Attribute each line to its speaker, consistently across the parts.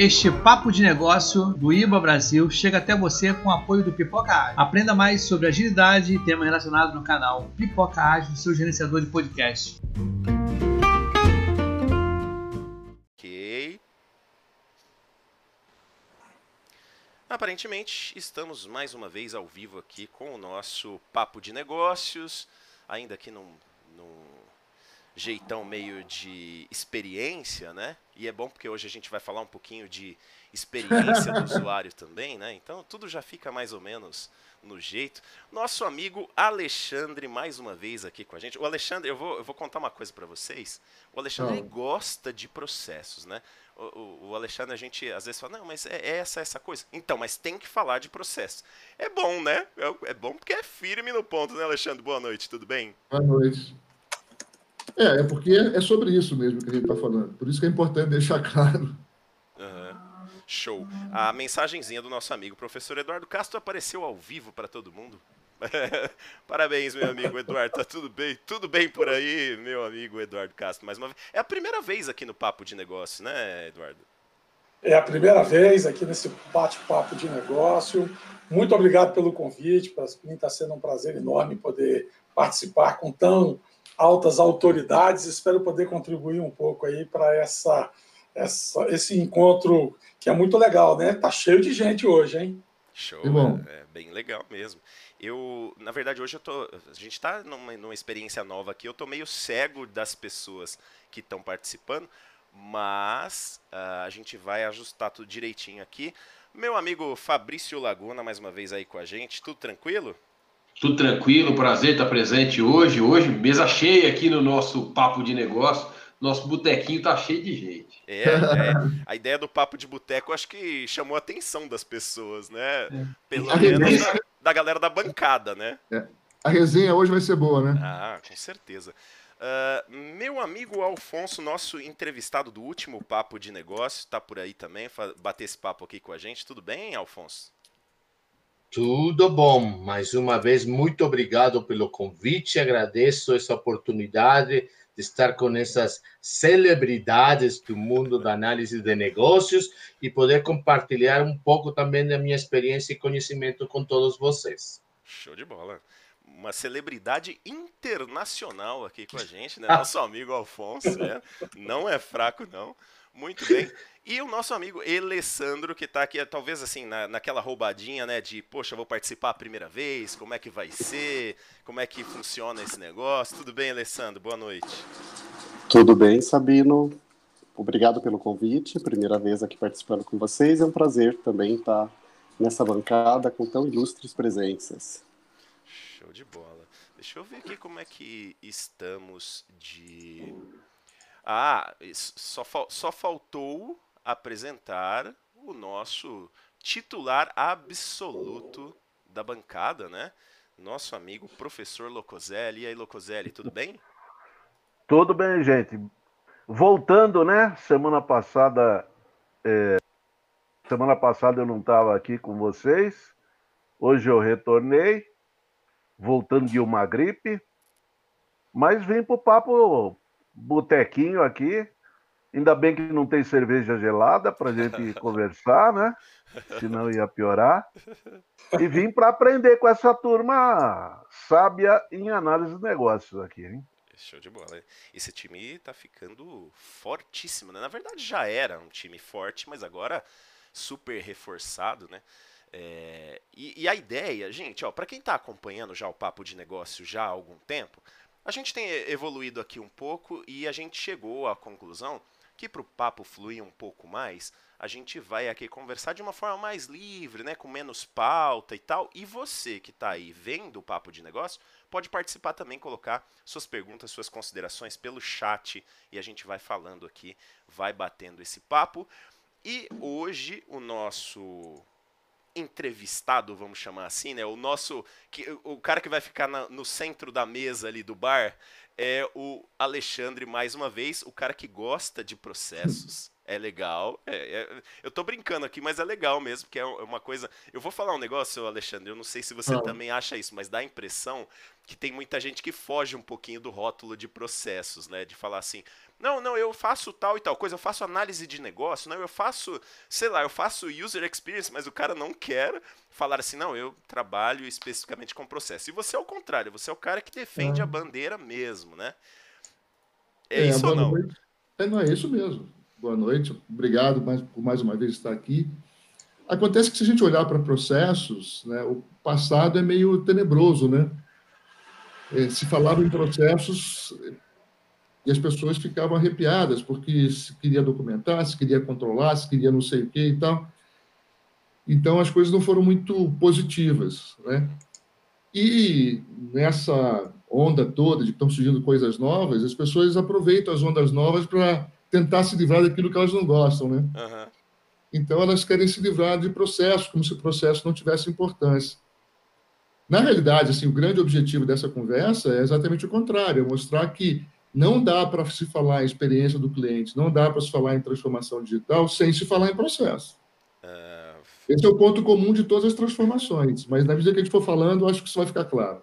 Speaker 1: Este papo de negócio do IBA Brasil chega até você com o apoio do Pipoca Ágil. Aprenda mais sobre agilidade e temas relacionados no canal Pipoca Ágil, seu gerenciador de podcast.
Speaker 2: Ok. Aparentemente, estamos mais uma vez ao vivo aqui com o nosso papo de negócios, ainda aqui num, num jeitão meio de experiência, né? E é bom porque hoje a gente vai falar um pouquinho de experiência do usuário também, né? Então tudo já fica mais ou menos no jeito. Nosso amigo Alexandre, mais uma vez aqui com a gente. O Alexandre, eu vou, eu vou contar uma coisa para vocês. O Alexandre oh. gosta de processos, né? O, o, o, Alexandre, a gente às vezes fala, não, mas é essa, essa coisa. Então, mas tem que falar de processo. É bom, né? É, é bom porque é firme no ponto, né, Alexandre? Boa noite, tudo bem?
Speaker 3: Boa noite. É, é porque é sobre isso mesmo que a gente está falando. Por isso que é importante deixar claro.
Speaker 2: Uhum. Show. A mensagenzinha do nosso amigo professor Eduardo Castro apareceu ao vivo para todo mundo. Parabéns, meu amigo Eduardo. Tá tudo bem? Tudo bem por aí, meu amigo Eduardo Castro, mais uma vez. É a primeira vez aqui no Papo de Negócio, né, Eduardo?
Speaker 4: É a primeira vez aqui nesse bate-papo de negócio. Muito obrigado pelo convite. Para mim está sendo um prazer enorme poder participar com tão altas autoridades. Espero poder contribuir um pouco aí para essa, essa, esse encontro que é muito legal, né? Tá cheio de gente hoje, hein?
Speaker 2: Show, é, é, bem legal mesmo. Eu, na verdade, hoje eu tô, a gente está numa, numa experiência nova aqui. Eu tô meio cego das pessoas que estão participando, mas uh, a gente vai ajustar tudo direitinho aqui. Meu amigo Fabrício Laguna, mais uma vez aí com a gente, tudo tranquilo?
Speaker 5: Tudo tranquilo, prazer estar presente hoje. Hoje, mesa cheia aqui no nosso papo de negócio. Nosso botequinho tá cheio de gente.
Speaker 2: É, é. a ideia do papo de boteco acho que chamou a atenção das pessoas, né? É. Pelo menos da, da, galera da bancada, né?
Speaker 3: É. A resenha hoje vai ser boa, né?
Speaker 2: Ah, com certeza. Uh, meu amigo Alfonso, nosso entrevistado do último papo de negócio, tá por aí também, bater esse papo aqui com a gente. Tudo bem, Alfonso?
Speaker 6: Tudo bom. Mais uma vez, muito obrigado pelo convite. Agradeço essa oportunidade de estar com essas celebridades do mundo da análise de negócios e poder compartilhar um pouco também da minha experiência e conhecimento com todos vocês.
Speaker 2: Show de bola. Uma celebridade internacional aqui com a gente, né? Nosso amigo Alfonso, né? não é fraco, não. Muito bem. E o nosso amigo Alessandro, que está aqui, talvez assim, na, naquela roubadinha, né? De, poxa, vou participar a primeira vez, como é que vai ser, como é que funciona esse negócio. Tudo bem, Alessandro? Boa noite.
Speaker 7: Tudo bem, Sabino. Obrigado pelo convite. Primeira vez aqui participando com vocês. É um prazer também estar nessa bancada com tão ilustres presenças.
Speaker 2: Show de bola. Deixa eu ver aqui como é que estamos de. Ah, só, só faltou apresentar o nosso titular absoluto da bancada, né? Nosso amigo professor Locoselli. E aí, Locoselli, tudo bem?
Speaker 8: Tudo bem, gente. Voltando, né? Semana passada. É... Semana passada eu não estava aqui com vocês. Hoje eu retornei, voltando de uma gripe. Mas vim para o papo botequinho aqui, Ainda bem que não tem cerveja gelada para gente conversar, né? Senão ia piorar. E vim para aprender com essa turma sábia em análise de negócios aqui, hein?
Speaker 2: Show de bola. Esse time tá ficando fortíssimo, né? Na verdade já era um time forte, mas agora super reforçado, né? É... E, e, a ideia, gente, ó, para quem está acompanhando já o papo de negócio já há algum tempo, a gente tem evoluído aqui um pouco e a gente chegou à conclusão que para o papo fluir um pouco mais, a gente vai aqui conversar de uma forma mais livre, né, com menos pauta e tal. E você que está aí vendo o papo de negócio, pode participar também, colocar suas perguntas, suas considerações pelo chat e a gente vai falando aqui, vai batendo esse papo. E hoje o nosso entrevistado, vamos chamar assim, né? O nosso. Que, o cara que vai ficar na, no centro da mesa ali do bar é o Alexandre, mais uma vez, o cara que gosta de processos. É legal. É, é, eu tô brincando aqui, mas é legal mesmo, porque é uma coisa. Eu vou falar um negócio, Alexandre. Eu não sei se você ah. também acha isso, mas dá a impressão que tem muita gente que foge um pouquinho do rótulo de processos, né? De falar assim, não, não, eu faço tal e tal coisa, eu faço análise de negócio, não, eu faço, sei lá, eu faço user experience, mas o cara não quer falar assim, não, eu trabalho especificamente com processo. E você é o contrário, você é o cara que defende é. a bandeira mesmo, né? É, é isso ou não?
Speaker 3: É, não, é isso mesmo boa noite, obrigado mais, por mais uma vez estar aqui. Acontece que se a gente olhar para processos, né, o passado é meio tenebroso, né? É, se falava em processos e as pessoas ficavam arrepiadas, porque se queria documentar, se queria controlar, se queria não sei o que e tal. Então, as coisas não foram muito positivas, né? E nessa onda toda de que estão surgindo coisas novas, as pessoas aproveitam as ondas novas para tentar se livrar daquilo que elas não gostam, né? Uhum. Então elas querem se livrar de processo, como se o processo não tivesse importância. Na realidade, assim, o grande objetivo dessa conversa é exatamente o contrário, é mostrar que não dá para se falar em experiência do cliente, não dá para se falar em transformação digital sem se falar em processo. Uh... Esse é o ponto comum de todas as transformações, mas na medida que a gente for falando, acho que isso vai ficar claro.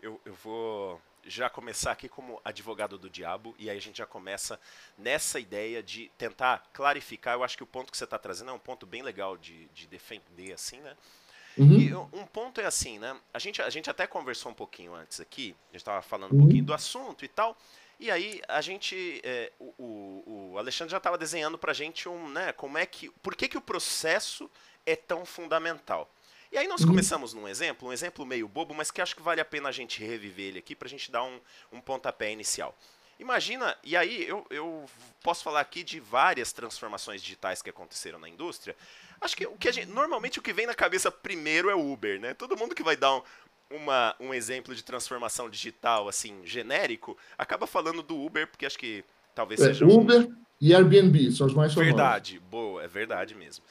Speaker 2: Eu, eu vou já começar aqui como advogado do diabo, e aí a gente já começa nessa ideia de tentar clarificar. Eu acho que o ponto que você está trazendo é um ponto bem legal de, de defender, assim, né? Uhum. E um ponto é assim, né? A gente, a gente até conversou um pouquinho antes aqui, a gente estava falando um pouquinho uhum. do assunto e tal. E aí a gente, é, o, o, o, Alexandre já estava desenhando para a gente um, né? Como é que, por que que o processo é tão fundamental? E aí nós uhum. começamos num exemplo, um exemplo meio bobo, mas que acho que vale a pena a gente reviver ele aqui para a gente dar um, um pontapé inicial. Imagina, e aí eu, eu posso falar aqui de várias transformações digitais que aconteceram na indústria. Acho que o que gente, normalmente o que vem na cabeça primeiro é o Uber, né? Todo mundo que vai dar um, uma, um exemplo de transformação digital assim genérico acaba falando do Uber porque acho que talvez é, seja
Speaker 3: Uber um... e Airbnb são os mais
Speaker 2: famosos. Verdade, boa, é verdade mesmo.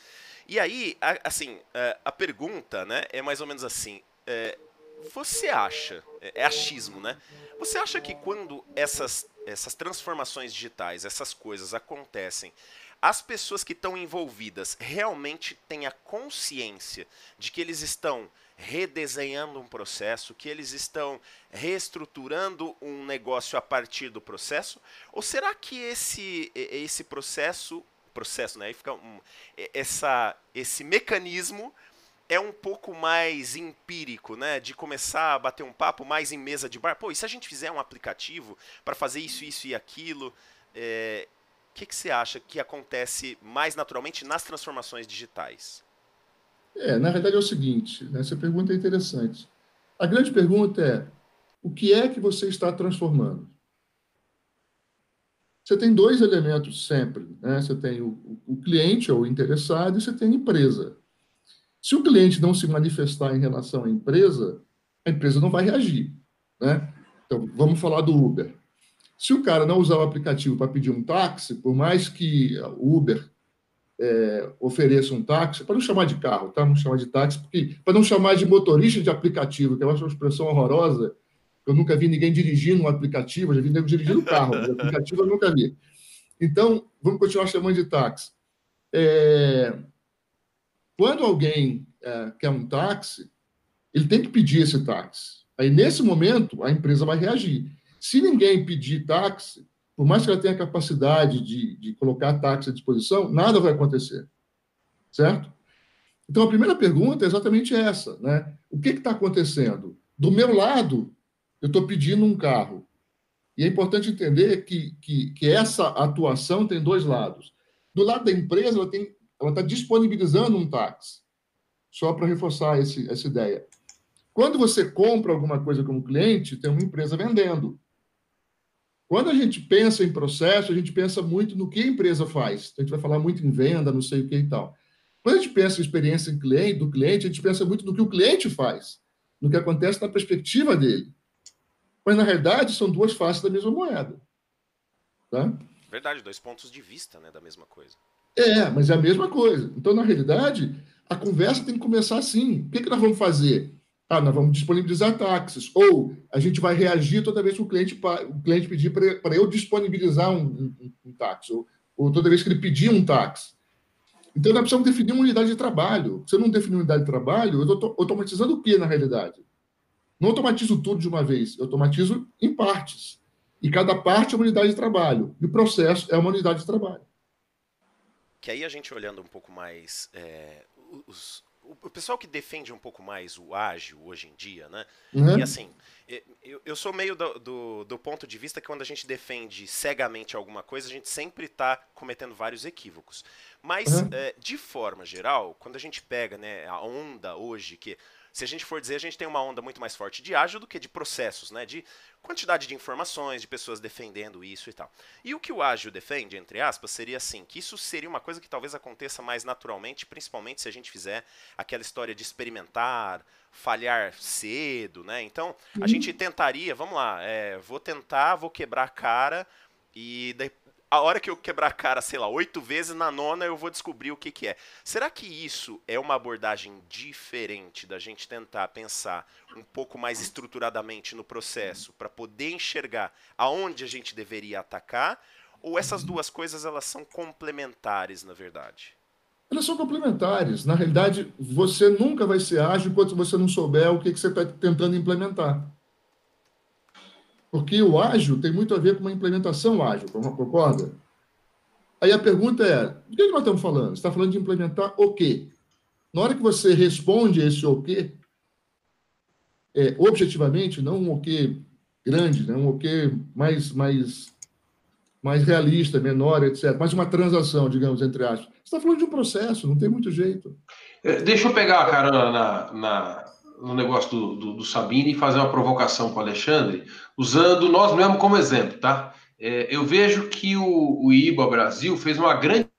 Speaker 2: E aí, assim, é, a pergunta, né, é mais ou menos assim. É, você acha, é, é achismo, né? Você acha que quando essas, essas transformações digitais, essas coisas acontecem, as pessoas que estão envolvidas realmente têm a consciência de que eles estão redesenhando um processo, que eles estão reestruturando um negócio a partir do processo? Ou será que esse, esse processo processo, né? Aí fica um, essa, esse mecanismo é um pouco mais empírico, né? De começar a bater um papo mais em mesa de bar. Pô, e se a gente fizer um aplicativo para fazer isso, isso e aquilo? É... O que, que você acha que acontece mais naturalmente nas transformações digitais?
Speaker 3: É, na verdade é o seguinte, né? essa pergunta é interessante. A grande pergunta é, o que é que você está transformando? Você tem dois elementos sempre. Né? Você tem o, o cliente ou o interessado e você tem a empresa. Se o cliente não se manifestar em relação à empresa, a empresa não vai reagir. Né? Então, vamos falar do Uber. Se o cara não usar o aplicativo para pedir um táxi, por mais que o Uber é, ofereça um táxi, para não chamar de carro, tá? Não chamar de táxi, para não chamar de motorista de aplicativo, que eu acho uma expressão horrorosa, eu nunca vi ninguém dirigindo um aplicativo, já vi ninguém dirigindo carro, mas aplicativo eu nunca vi. Então, vamos continuar chamando de táxi. É... Quando alguém é, quer um táxi, ele tem que pedir esse táxi. Aí, nesse momento, a empresa vai reagir. Se ninguém pedir táxi, por mais que ela tenha capacidade de, de colocar táxi à disposição, nada vai acontecer. Certo? Então, a primeira pergunta é exatamente essa. Né? O que está acontecendo? Do meu lado, eu estou pedindo um carro. E é importante entender que, que, que, essa atuação tem dois lados. Do lado da empresa, ela tem, ela está disponibilizando um táxi. Só para reforçar esse, essa ideia. Quando você compra alguma coisa como cliente, tem uma empresa vendendo. Quando a gente pensa em processo, a gente pensa muito no que a empresa faz. A gente vai falar muito em venda, não sei o que e tal. Quando a gente pensa em experiência do cliente, a gente pensa muito no que o cliente faz, no que acontece na perspectiva dele. Mas, na realidade, são duas faces da mesma moeda. Tá?
Speaker 2: Verdade, dois pontos de vista né, da mesma coisa.
Speaker 3: É, mas é a mesma coisa. Então, na realidade, a conversa tem que começar assim. O que, que nós vamos fazer? Ah, nós vamos disponibilizar táxis. Ou a gente vai reagir toda vez que o cliente, o cliente pedir para eu disponibilizar um, um, um táxi. Ou ou toda vez que ele pedia um táxi. Então, nós precisamos definir uma unidade de trabalho. Se eu não definir uma unidade de trabalho, eu estou automatizando o que na realidade? Não automatizo tudo de uma vez, eu automatizo em partes. E cada parte é uma unidade de trabalho. E o processo é uma unidade de trabalho.
Speaker 2: Que aí a gente olhando um pouco mais é, os, o pessoal que defende um pouco mais o ágil hoje em dia, né? Uhum. E assim, eu, eu sou meio do, do, do, ponto de vista que quando a gente defende cegamente alguma coisa, a gente sempre está cometendo vários equívocos. Mas, uhum. é, de forma geral, quando a gente pega né, a onda hoje, que se a gente for dizer, a gente tem uma onda muito mais forte de ágil do que de processos, né? De quantidade de informações, de pessoas defendendo isso e tal. E o que o ágil defende, entre aspas, seria assim, que isso seria uma coisa que talvez aconteça mais naturalmente, principalmente se a gente fizer aquela história de experimentar, falhar cedo, né? Então, a uhum. gente tentaria, vamos lá, é, vou tentar, vou quebrar a cara e a hora que eu quebrar a cara, sei lá, oito vezes, na nona eu vou descobrir o que, que é. Será que isso é uma abordagem diferente da gente tentar pensar um pouco mais estruturadamente no processo para poder enxergar aonde a gente deveria atacar? Ou essas duas coisas elas são complementares, na verdade?
Speaker 3: Elas são complementares. Na realidade, você nunca vai ser ágil enquanto você não souber o que, que você está tentando implementar. Porque o ágil tem muito a ver com uma implementação ágil, concorda? Aí a pergunta é: de que nós estamos falando? Você está falando de implementar o quê? Na hora que você responde esse o quê, é, objetivamente, não um o quê grande, né? um o quê mais, mais, mais realista, menor, etc., mas uma transação, digamos, entre aspas. Você está falando de um processo, não tem muito jeito.
Speaker 5: É, deixa eu pegar, cara, na, na, no negócio do, do, do Sabine e fazer uma provocação para o Alexandre, usando nós mesmos como exemplo, tá? É, eu vejo que o, o IBA Brasil fez uma grande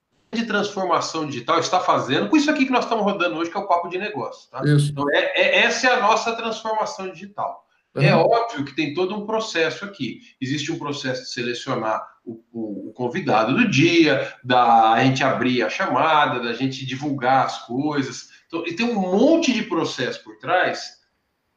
Speaker 5: transformação digital, está fazendo, com isso aqui que nós estamos rodando hoje, que é o papo de negócio, tá? Isso. Então, é, é, essa é a nossa transformação digital. Uhum. É óbvio que tem todo um processo aqui. Existe um processo de selecionar o, o, o, convidado do dia, da gente abrir a chamada, da gente divulgar as coisas. Então, e tem um monte de processo por trás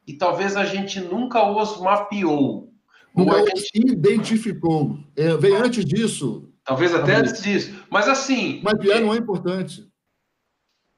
Speaker 5: e talvez a gente nunca os mapeou.
Speaker 3: Nunca os identificou. É, vem antes disso.
Speaker 5: Talvez até antes disso. Mas assim.
Speaker 3: Mapear não é importante.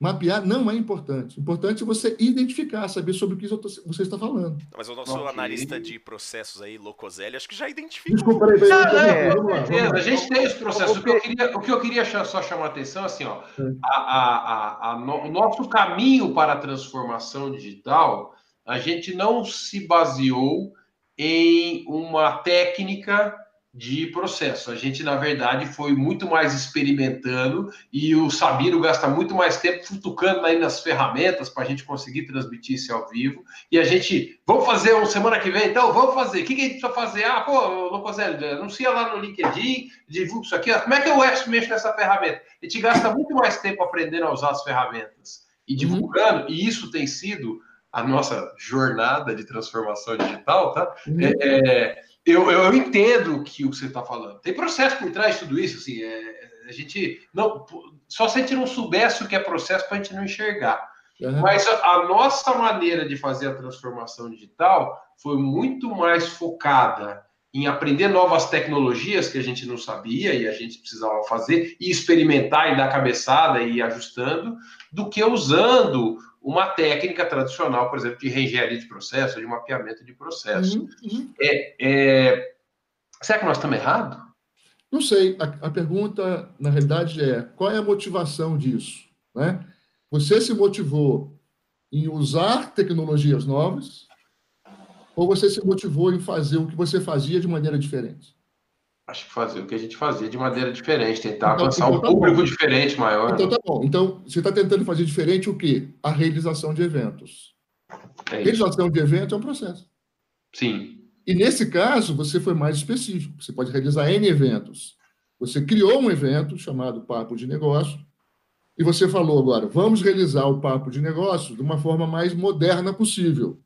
Speaker 3: Mapear não é importante. Importante é você identificar, saber sobre o que você está falando.
Speaker 2: Mas o nosso okay. analista de processos aí, Locoselli, acho que já identificou. Desculpa,
Speaker 5: vamos lá, vamos lá. A gente tem os processos. O que eu queria, o que eu queria só chamar a atenção, assim, ó, a, a, a, no, o nosso caminho para a transformação digital, a gente não se baseou em uma técnica de processo. A gente, na verdade, foi muito mais experimentando e o Sabino gasta muito mais tempo futucando aí nas ferramentas para a gente conseguir transmitir isso ao vivo. E a gente, vamos fazer uma semana que vem? Então, vamos fazer. O que, que a gente precisa fazer? Ah, pô, Locoselli, anuncia lá no LinkedIn, divulga isso aqui. Como é que eu mexo nessa ferramenta? A gente gasta muito mais tempo aprendendo a usar as ferramentas e divulgando, uhum. e isso tem sido a nossa jornada de transformação digital, tá? Uhum. É, é eu, eu entendo o que você está falando. Tem processo por trás de tudo isso, assim, é, a gente não só se a gente não soubesse o que é processo para a gente não enxergar. Uhum. Mas a, a, nossa maneira de fazer a transformação digital foi muito mais focada em aprender novas tecnologias que a gente não sabia e a gente precisava fazer e experimentar e dar cabeçada e ir ajustando, do que usando uma técnica tradicional, por exemplo, de reengenharia de processo, de mapeamento de processo. Uhum, uhum. É, é... Será que nós estamos errados?
Speaker 3: Não sei. A, a, pergunta, na realidade, é qual é a motivação disso? Né? Você se motivou em usar tecnologias novas ou você se motivou em fazer o que você fazia de maneira diferente?
Speaker 5: Acho que fazer o que a gente fazia de maneira diferente, tentar então, alcançar então, um tá público bom. diferente, maior.
Speaker 3: Então tá bom. Então, você está tentando fazer diferente o quê? A realização de eventos. É realização de eventos é um processo.
Speaker 5: Sim.
Speaker 3: E nesse caso, você foi mais específico. Você pode realizar N eventos. Você criou um evento chamado Papo de Negócio, e você falou agora, vamos realizar o Papo de Negócio de uma forma mais moderna possível.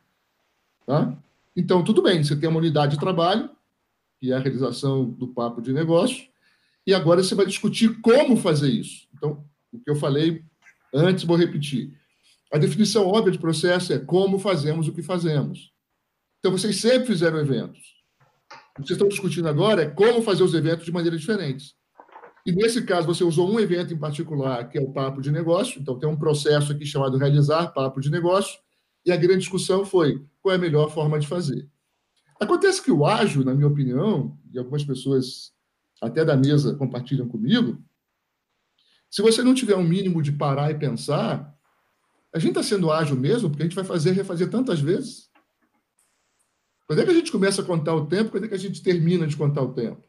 Speaker 3: Tá? Então, tudo bem, você tem uma unidade de trabalho, que é a realização do papo de negócio, e agora você vai discutir como fazer isso. Então, o que eu falei antes, vou repetir. A definição óbvia de processo é como fazemos o que fazemos. Então, vocês sempre fizeram eventos. O que vocês estão discutindo agora é como fazer os eventos de maneira diferente. E nesse caso, você usou um evento em particular, que é o papo de negócio. Então, tem um processo aqui chamado realizar papo de negócio. E a grande discussão foi qual é a melhor forma de fazer. Acontece que o ágil, na minha opinião, e algumas pessoas até da mesa compartilham comigo, se você não tiver um mínimo de parar e pensar, a gente está sendo ágil mesmo, porque a gente vai fazer refazer tantas vezes. Quando é que a gente começa a contar o tempo? Quando é que a gente termina de contar o tempo?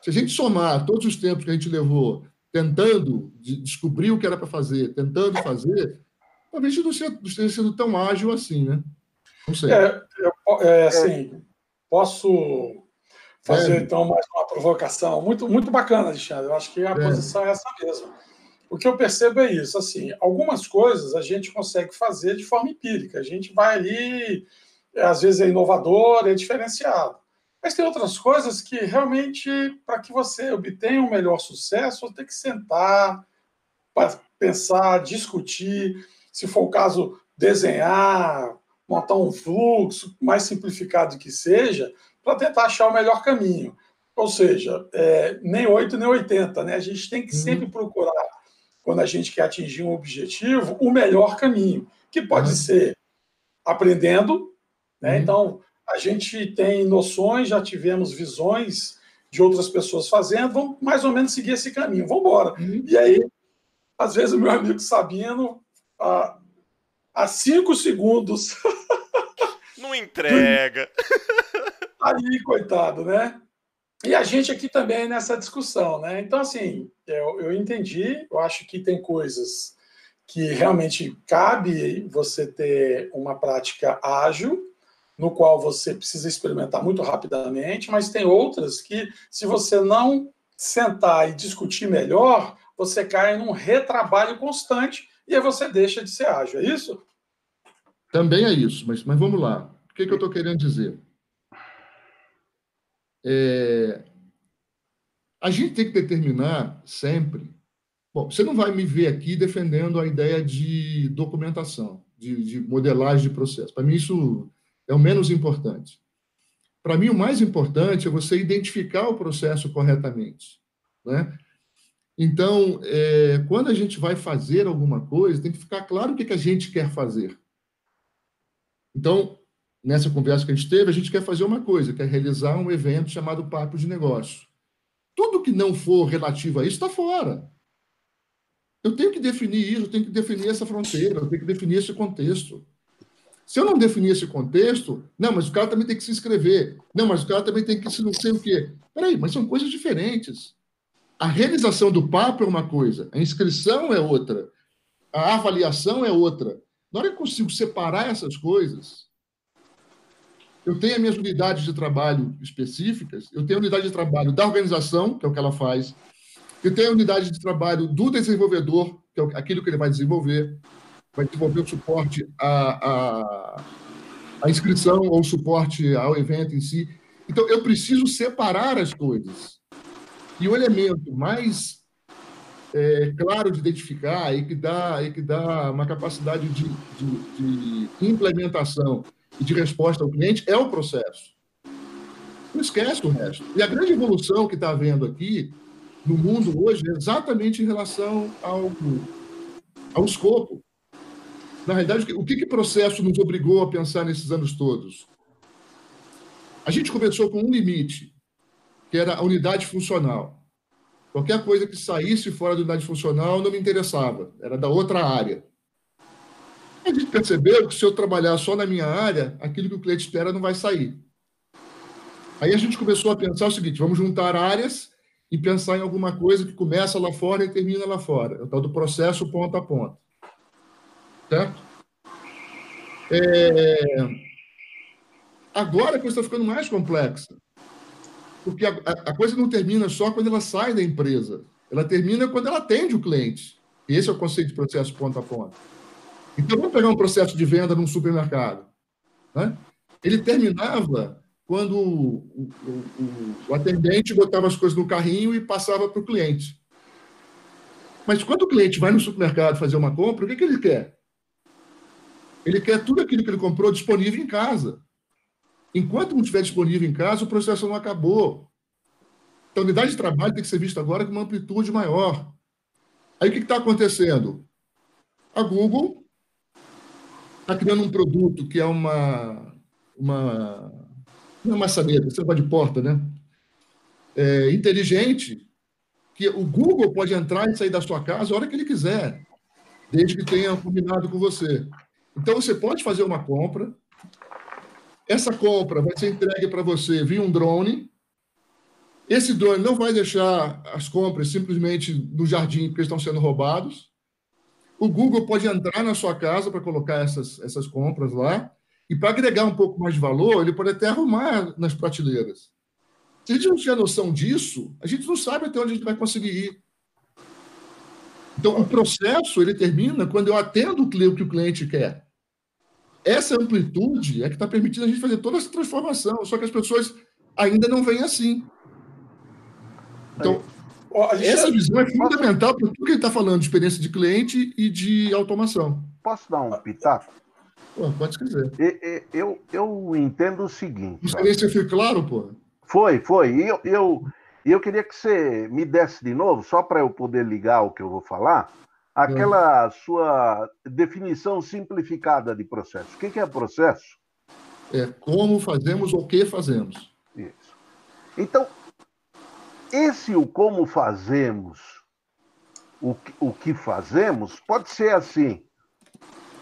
Speaker 3: Se a gente somar todos os tempos que a gente levou tentando descobrir o que era para fazer, tentando fazer, talvez não esteja sendo tão ágil assim, né?
Speaker 4: Não sei. É, é, assim, posso fazer, é. então, mais uma provocação. Muito, muito bacana, Alexandre. Eu acho que a é. posição é essa mesmo. O que eu percebo é isso, assim, algumas coisas a gente consegue fazer de forma empírica. A gente vai ali, às vezes é inovador, é diferenciado. Mas tem outras coisas que realmente, para que você obtenha um melhor sucesso, você tem que sentar, pensar, discutir, se for o caso, desenhar, montar um fluxo, mais simplificado que seja, para tentar achar o melhor caminho. Ou seja, é, nem 8 nem 80, né? A gente tem que uhum. sempre procurar, quando a gente quer atingir um objetivo, o melhor caminho, que pode uhum. ser aprendendo, né? Uhum. Então, a gente tem noções, já tivemos visões de outras pessoas fazendo, vamos mais ou menos seguir esse caminho, vamos embora. Uhum. E aí, às vezes, o meu amigo Sabino, há cinco segundos.
Speaker 2: Não entrega.
Speaker 4: Aí, coitado, né? E a gente aqui também nessa discussão, né? Então, assim, eu, eu entendi, eu acho que tem coisas que realmente cabe você ter uma prática ágil, no qual você precisa experimentar muito rapidamente, mas tem outras que, se você não sentar e discutir melhor, você cai num retrabalho constante e aí você deixa de ser ágil, é isso?
Speaker 3: Também é isso, mas, mas vamos lá. O que, que eu estou querendo dizer? É... A gente tem que determinar sempre. Bom, você não vai me ver aqui defendendo a ideia de documentação, de, de modelagem de processo. Para mim, isso é o menos importante. Para mim, o mais importante é você identificar o processo corretamente. Né? Então, é, quando a gente vai fazer alguma coisa, tem que ficar claro o que, que a gente quer fazer. Então, nessa conversa que a gente teve, a gente quer fazer uma coisa, quer realizar um evento chamado Papo de Negócio. Tudo que não for relativo a isso está fora. Eu tenho que definir isso, eu tenho que definir essa fronteira, eu tenho que definir esse contexto. Se eu não definir esse contexto, não, mas o cara também tem que se inscrever. Não, mas o cara também tem que se não sei o quê. Peraí, mas são coisas diferentes. A realização do papo é uma coisa, a inscrição é outra, a avaliação é outra. Na hora que eu consigo separar essas coisas, eu tenho as minhas unidades de trabalho específicas, eu tenho a unidade de trabalho da organização, que é o que ela faz, eu tenho a unidade de trabalho do desenvolvedor, que é aquilo que ele vai desenvolver, vai desenvolver o suporte à, à, à inscrição ou o suporte ao evento em si. Então, eu preciso separar as coisas. E o elemento mais é, claro de identificar e que dá, e que dá uma capacidade de, de, de implementação e de resposta ao cliente é o processo. Não esquece o resto. E a grande evolução que está havendo aqui no mundo hoje é exatamente em relação ao, ao escopo. Na realidade, o que, que processo nos obrigou a pensar nesses anos todos? A gente começou com um limite, que era a unidade funcional. Qualquer coisa que saísse fora da unidade funcional não me interessava, era da outra área. A gente percebeu que se eu trabalhar só na minha área, aquilo que o cliente espera não vai sair. Aí a gente começou a pensar o seguinte: vamos juntar áreas e pensar em alguma coisa que começa lá fora e termina lá fora. É o tal do processo ponta a ponta. Certo? É... Agora a coisa está ficando mais complexa. Porque a, a, coisa não termina só quando ela sai da empresa. Ela termina quando ela atende o cliente. Esse é o conceito de processo ponta a ponta. Então, vamos pegar um processo de venda num supermercado. Né? Ele terminava quando o, o, o, o atendente botava as coisas no carrinho e passava para o cliente. Mas quando o cliente vai no supermercado fazer uma compra, o que, que ele quer? Ele quer tudo aquilo que ele comprou disponível em casa. Enquanto não estiver disponível em casa, o processo não acabou. Então, a unidade de trabalho tem que ser vista agora com uma amplitude maior. Aí, o que está acontecendo? A Google está criando um produto que é uma, uma não é maçaneta, você vai de porta, né? É, inteligente, que o Google pode entrar e sair da sua casa a hora que ele quiser, desde que tenha combinado com você. Então, você pode fazer uma compra, essa compra vai ser entregue para você via um drone, esse drone não vai deixar as compras simplesmente no jardim porque estão sendo roubados. O Google pode entrar na sua casa para colocar essas, essas compras lá, e para agregar um pouco mais de valor, ele pode até arrumar nas prateleiras. Se a gente não tiver noção disso, a gente não sabe até onde a gente vai conseguir ir. Então, o processo ele termina quando eu atendo o que o cliente quer. Essa amplitude é que está permitindo a gente fazer toda essa transformação, só que as pessoas ainda não veem assim. Então, essa visão é fundamental para tudo que ele está falando de experiência de cliente e de automação.
Speaker 8: Posso dar um pitaco?
Speaker 3: Pô, pode escrever.
Speaker 8: Eu, eu entendo o seguinte.
Speaker 3: Não sei se eu fui claro, pô.
Speaker 8: Foi, foi. E eu, eu, eu queria que você me desse de novo, só para eu poder ligar o que eu vou falar, aquela sua definição simplificada de processo. O que é processo?
Speaker 3: É como fazemos o que fazemos.
Speaker 8: Isso. Então, esse o como fazemos, o, o que fazemos, pode ser assim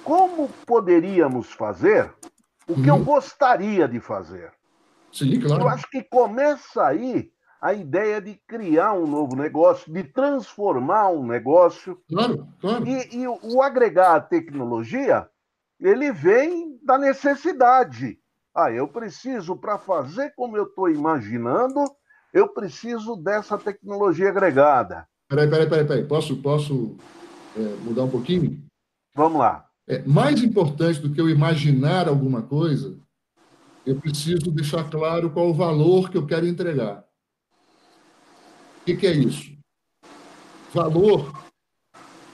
Speaker 8: como poderíamos fazer o que eu uhum. gostaria de fazer.
Speaker 3: Sim, claro.
Speaker 8: Eu acho que começa aí a ideia de criar um novo negócio, de transformar um negócio.
Speaker 3: Claro, claro.
Speaker 8: E, e o agregar a tecnologia, ele vem da necessidade. Ah, eu preciso, para fazer como eu estou imaginando, eu preciso dessa tecnologia agregada.
Speaker 3: Peraí, peraí, peraí, peraí. Posso, posso é, mudar um pouquinho?
Speaker 8: Vamos lá.
Speaker 3: É, mais importante do que eu imaginar alguma coisa, eu preciso deixar claro qual o valor que eu quero entregar. Que, que é isso? Valor,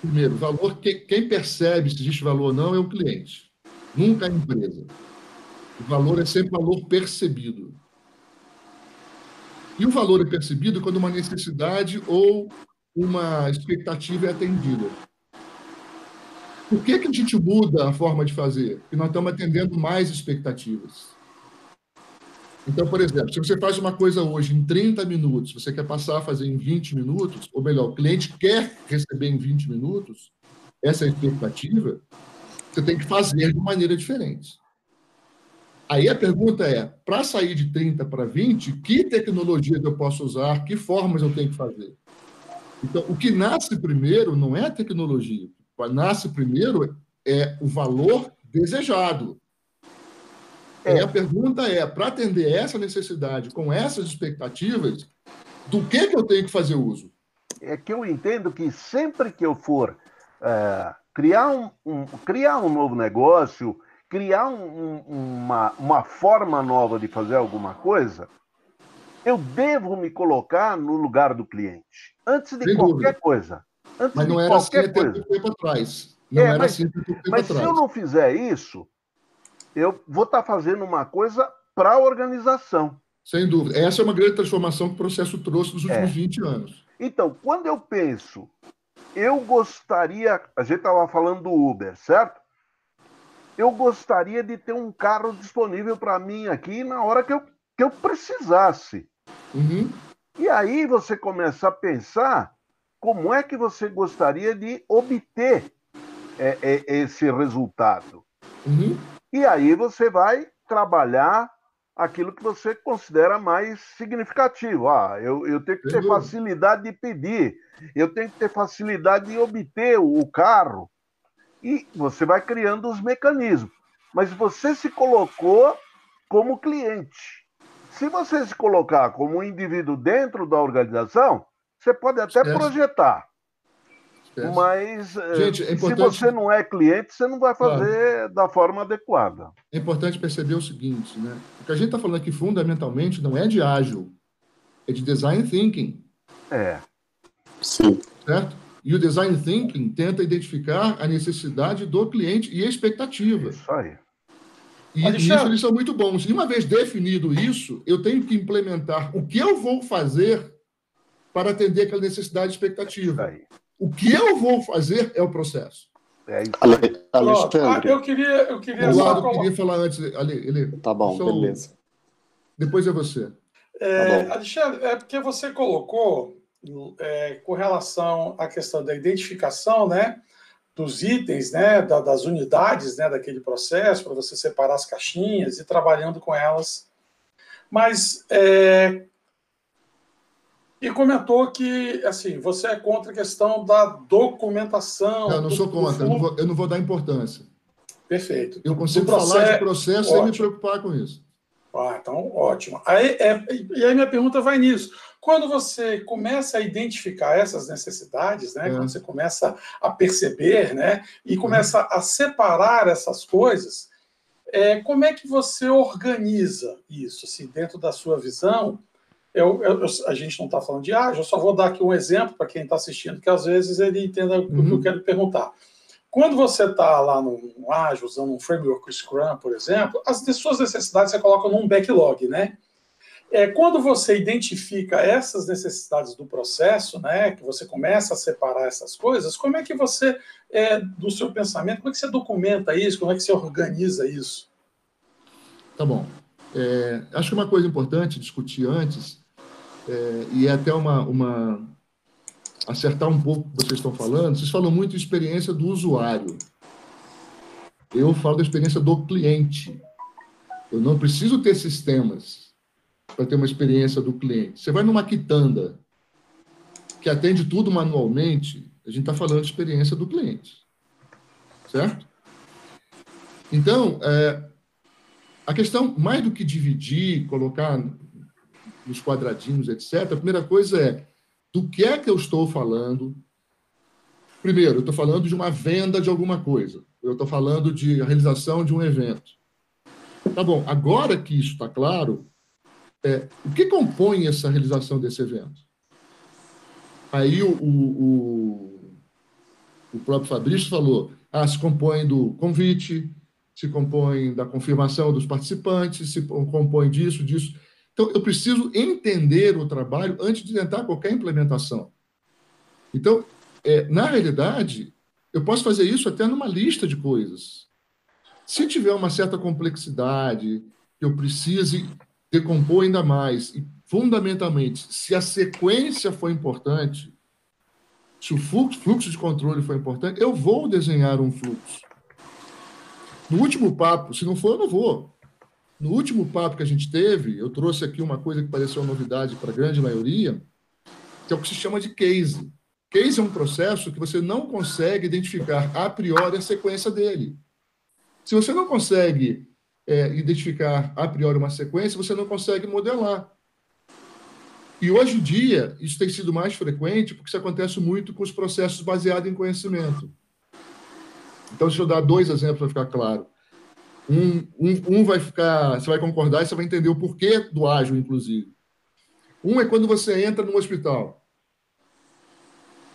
Speaker 3: primeiro, valor, que, quem percebe se existe valor ou não é o cliente, nunca a empresa. O valor é sempre valor percebido. E o valor é percebido quando uma necessidade ou uma expectativa é atendida. Por que, que a gente muda a forma de fazer? Porque nós estamos atendendo mais expectativas. Então, por exemplo, se você faz uma coisa hoje em 30 minutos, você quer passar a fazer em 20 minutos, ou melhor, o cliente quer receber em 20 minutos, essa é a expectativa, você tem que fazer de maneira diferente. Aí a pergunta é, para sair de 30 para 20, que tecnologias eu posso usar, que formas eu tenho que fazer? Então, o que nasce primeiro não é a tecnologia nasce primeiro é o valor desejado. É. E a pergunta é, para atender essa necessidade, com essas expectativas, do que, que eu tenho que fazer uso?
Speaker 8: É que eu entendo que sempre que eu for é, criar, um, um, criar um novo negócio, criar um, uma, uma forma nova de fazer alguma coisa, eu devo me colocar no lugar do cliente, antes de Sem qualquer dúvida. coisa.
Speaker 3: Antes mas não era assim até pouco tempo atrás. Não é, era
Speaker 8: mas, assim tempo mas atrás. se eu não fizer isso, eu vou estar tá fazendo uma coisa para a organização.
Speaker 3: Sem dúvida. Essa é uma grande transformação que o processo trouxe nos últimos é. 20 anos.
Speaker 8: Então, quando eu penso, eu gostaria. A gente estava falando do Uber, certo? Eu gostaria de ter um carro disponível para mim aqui na hora que eu, que eu precisasse.
Speaker 3: Uhum.
Speaker 8: E aí você começa a pensar como é que você gostaria de obter é, é, esse resultado?
Speaker 3: Uhum.
Speaker 8: E aí você vai trabalhar aquilo que você considera mais significativo. Ah, eu, eu tenho que ter facilidade de pedir, eu tenho que ter facilidade de obter o, carro. E você vai criando os mecanismos. Mas você se colocou como cliente. Se você se colocar como um indivíduo dentro da organização, você pode até projetar. Esquece. Mas eh, Gente, é importante... se você não é cliente, você não vai fazer claro. da forma adequada.
Speaker 3: É importante perceber o seguinte, né? O que a gente está falando aqui fundamentalmente não é de ágil, é de design thinking.
Speaker 8: É.
Speaker 7: Sim.
Speaker 3: Certo? E o design thinking tenta identificar a necessidade do cliente e a expectativa.
Speaker 8: Isso aí.
Speaker 3: E isso eles são muito bons. E uma vez definido isso, eu tenho que implementar o que eu vou fazer para atender aquela necessidade e expectativa. O que eu vou fazer é o processo.
Speaker 8: É.
Speaker 4: Ale,
Speaker 7: Alexandre.
Speaker 4: Ah, eu queria, eu queria
Speaker 3: Eduardo
Speaker 4: só
Speaker 3: queria falar antes. Ale, ele,
Speaker 7: Tá bom,
Speaker 3: só-
Speaker 7: beleza.
Speaker 3: Depois é você.
Speaker 4: É,
Speaker 7: Tá.
Speaker 4: Alexandre, é porque você colocou é, com relação à questão da identificação, né, dos itens, né, da- das unidades, né, daquele processo para você separar as caixinhas e trabalhando com elas. Mas é, e comentou que assim você é contra a questão da documentação.
Speaker 3: Não, eu não
Speaker 4: do-
Speaker 3: sou contra, eu não, vou, eu não vou dar importância.
Speaker 4: Perfeito.
Speaker 3: Eu consigo
Speaker 4: processo-
Speaker 3: falar de processo sem me
Speaker 4: Ótimo.
Speaker 3: preocupar com isso.
Speaker 4: Ah, então, ótimo. Aí, é, e aí minha pergunta vai nisso. Quando você começa a identificar essas necessidades, né,
Speaker 3: É.
Speaker 4: quando você começa a perceber, né, e começa a separar essas coisas, é, como é que você organiza isso, assim, dentro da sua visão? Eu, eu- a gente não está falando de ágil, eu só vou dar aqui um exemplo para quem está assistindo, que às vezes ele entenda o que
Speaker 3: Uhum.
Speaker 4: eu quero perguntar. Quando você está lá no, no Ágil, usando um framework Scrum, por exemplo, as suas necessidades você coloca num backlog, né? É, quando você identifica essas necessidades do processo, né, que você começa a separar essas coisas, como é que você, é, do seu pensamento, como é que você documenta isso, como é que você organiza isso?
Speaker 3: Tá bom. É, acho que uma coisa importante discutir antes, é, e é até uma, uma. acertar um pouco o que vocês estão falando, vocês falam muito de experiência do usuário. Eu falo da experiência do cliente. Eu não preciso ter sistemas para ter uma experiência do cliente. Você vai numa quitanda que atende tudo manualmente, a gente está falando de experiência do cliente. Certo? Então, é, a questão, mais do que dividir, colocar nos quadradinhos, etc., a primeira coisa é do que é que eu estou falando. Primeiro, eu estou falando de uma venda de alguma coisa. Eu estou falando de a realização de um evento. Tá bom, agora que isso está claro, é, o que compõe essa realização desse evento? Aí o, o, o, o próprio Fabrício falou, ah, se compõe do convite, se compõe da confirmação dos participantes, se compõe disso, disso. Então, eu preciso entender o trabalho antes de tentar qualquer implementação. Então, é, na realidade, eu posso fazer isso até numa lista de coisas. Se tiver uma certa complexidade, que eu precise decompor ainda mais, e fundamentalmente, se a sequência for importante, se o fluxo, de controle for importante, eu vou desenhar um fluxo. No último papo, se não for, eu não vou. No último papo que a gente teve, eu trouxe aqui uma coisa que pareceu uma novidade para a grande maioria, que é o que se chama de case. Case é um processo que você não consegue identificar a priori a sequência dele. Se você não consegue é, identificar a priori uma sequência, você não consegue modelar. E hoje em dia, isso tem sido mais frequente, porque isso acontece muito com os processos baseados em conhecimento. Então, deixa eu dar dois exemplos para ficar claro. Um, um, um, vai ficar, você vai concordar e você vai entender o porquê do ágil, inclusive. Um é quando você entra no hospital,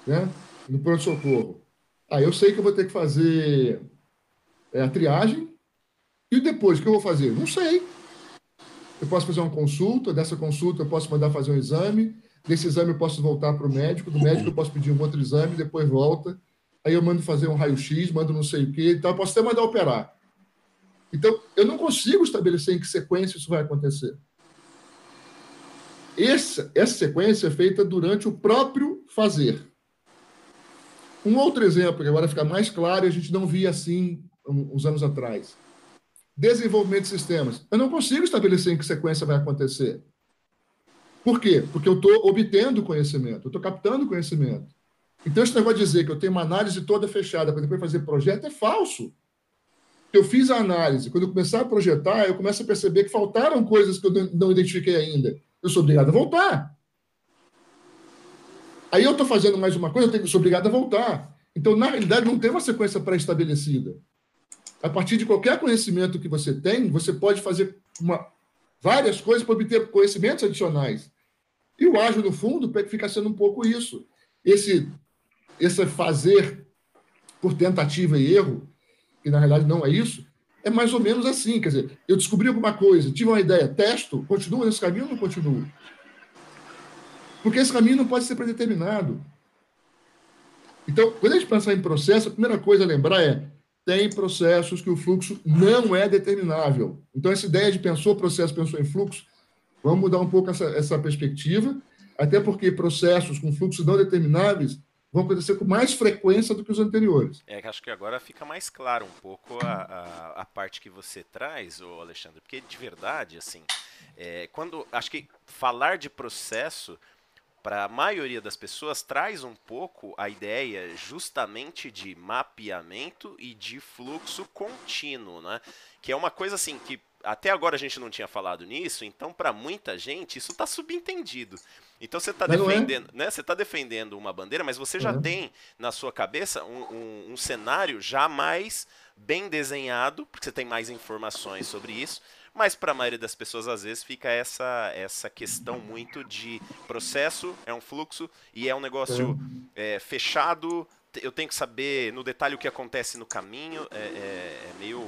Speaker 3: né? no pronto-socorro. Ah, eu sei que eu vou ter que fazer é, a triagem, e depois, o que eu vou fazer? Não sei. Eu posso fazer uma consulta, dessa consulta eu posso mandar fazer um exame, desse exame eu posso voltar para o médico, do médico eu posso pedir um outro exame, depois volta, aí eu mando fazer um raio-x, mando não sei o quê, então eu posso até mandar operar. Então, eu não consigo estabelecer em que sequência isso vai acontecer. Essa, essa sequência é feita durante o próprio fazer. Um outro exemplo, que agora fica mais claro, a gente não via assim uns anos atrás. Desenvolvimento de sistemas. Eu não consigo estabelecer em que sequência vai acontecer. Por quê? Porque eu estou obtendo conhecimento, eu estou captando conhecimento. Então, esse negócio de dizer que eu tenho uma análise toda fechada para depois fazer projeto é falso. Eu fiz a análise, quando eu começar a projetar, eu começo a perceber que faltaram coisas que eu não identifiquei ainda. Eu sou obrigado a voltar. Aí eu estou fazendo mais uma coisa, eu tenho, sou obrigado a voltar. Então, na realidade, não tem uma sequência pré-estabelecida. A partir de qualquer conhecimento que você tem, você pode fazer uma, várias coisas para obter conhecimentos adicionais. E o ágil, no fundo, fica sendo um pouco isso. Esse, esse fazer por tentativa e erro, que na realidade não é isso, é mais ou menos assim. Quer dizer, eu descobri alguma coisa, tive uma ideia, testo, continuo nesse caminho ou não continuo? Porque esse caminho não pode ser predeterminado. Então, quando a gente pensar em processo, a primeira coisa a lembrar é tem processos que o fluxo não é determinável. Então, essa ideia de pensou processo, pensou em fluxo, vamos mudar um pouco essa, essa perspectiva, até porque processos com fluxos não determináveis vão acontecer com mais frequência do que os anteriores.
Speaker 2: É, acho que agora fica mais claro um pouco a, a, a parte que você traz, ô Alexandre, porque de verdade, assim, é, quando acho que falar de processo para a maioria das pessoas traz um pouco a ideia justamente de mapeamento e de fluxo contínuo, né? Que é uma coisa assim que até agora a gente não tinha falado nisso, então para muita gente isso está subentendido. Então você está é? defendendo, é? né? Você está defendendo uma bandeira, mas você já tem na sua cabeça um, um, um cenário já mais bem desenhado, porque você tem mais informações sobre isso mas para a maioria das pessoas, às vezes, fica essa, essa questão muito de processo, é um fluxo e é um negócio é, fechado. Eu tenho que saber no detalhe o que acontece no caminho. É, é, é meio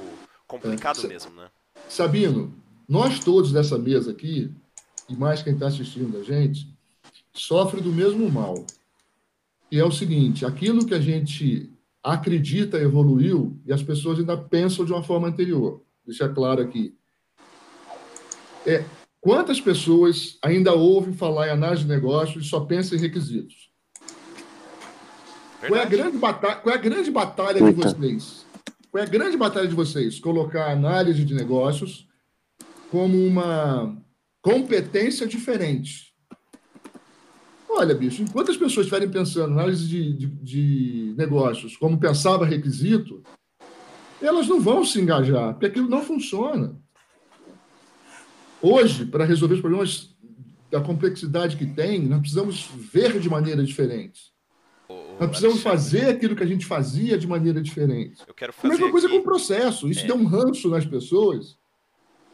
Speaker 2: complicado é, mesmo, né?
Speaker 3: Sabino, nós todos dessa mesa aqui, e mais quem está assistindo a gente, sofre do mesmo mal. E é o seguinte: aquilo que a gente acredita evoluiu e as pessoas ainda pensam de uma forma anterior. Deixa claro aqui é quantas pessoas ainda ouvem falar em análise de negócios e só pensam em requisitos? Qual é a grande batalha, qual é a grande batalha de vocês? É a grande batalha de vocês? Colocar análise de negócios como uma competência diferente. Olha, bicho, enquanto as pessoas estiverem pensando análise de, de, de negócios como pensava requisito, elas não vão se engajar, porque aquilo não funciona. Hoje, para resolver os problemas da complexidade que tem, nós precisamos ver de maneira diferente. Nós precisamos fazer aquilo que a gente fazia de maneira diferente.
Speaker 2: Eu quero fazer
Speaker 3: a mesma coisa aqui... com o processo. Isso é. deu um ranço nas pessoas,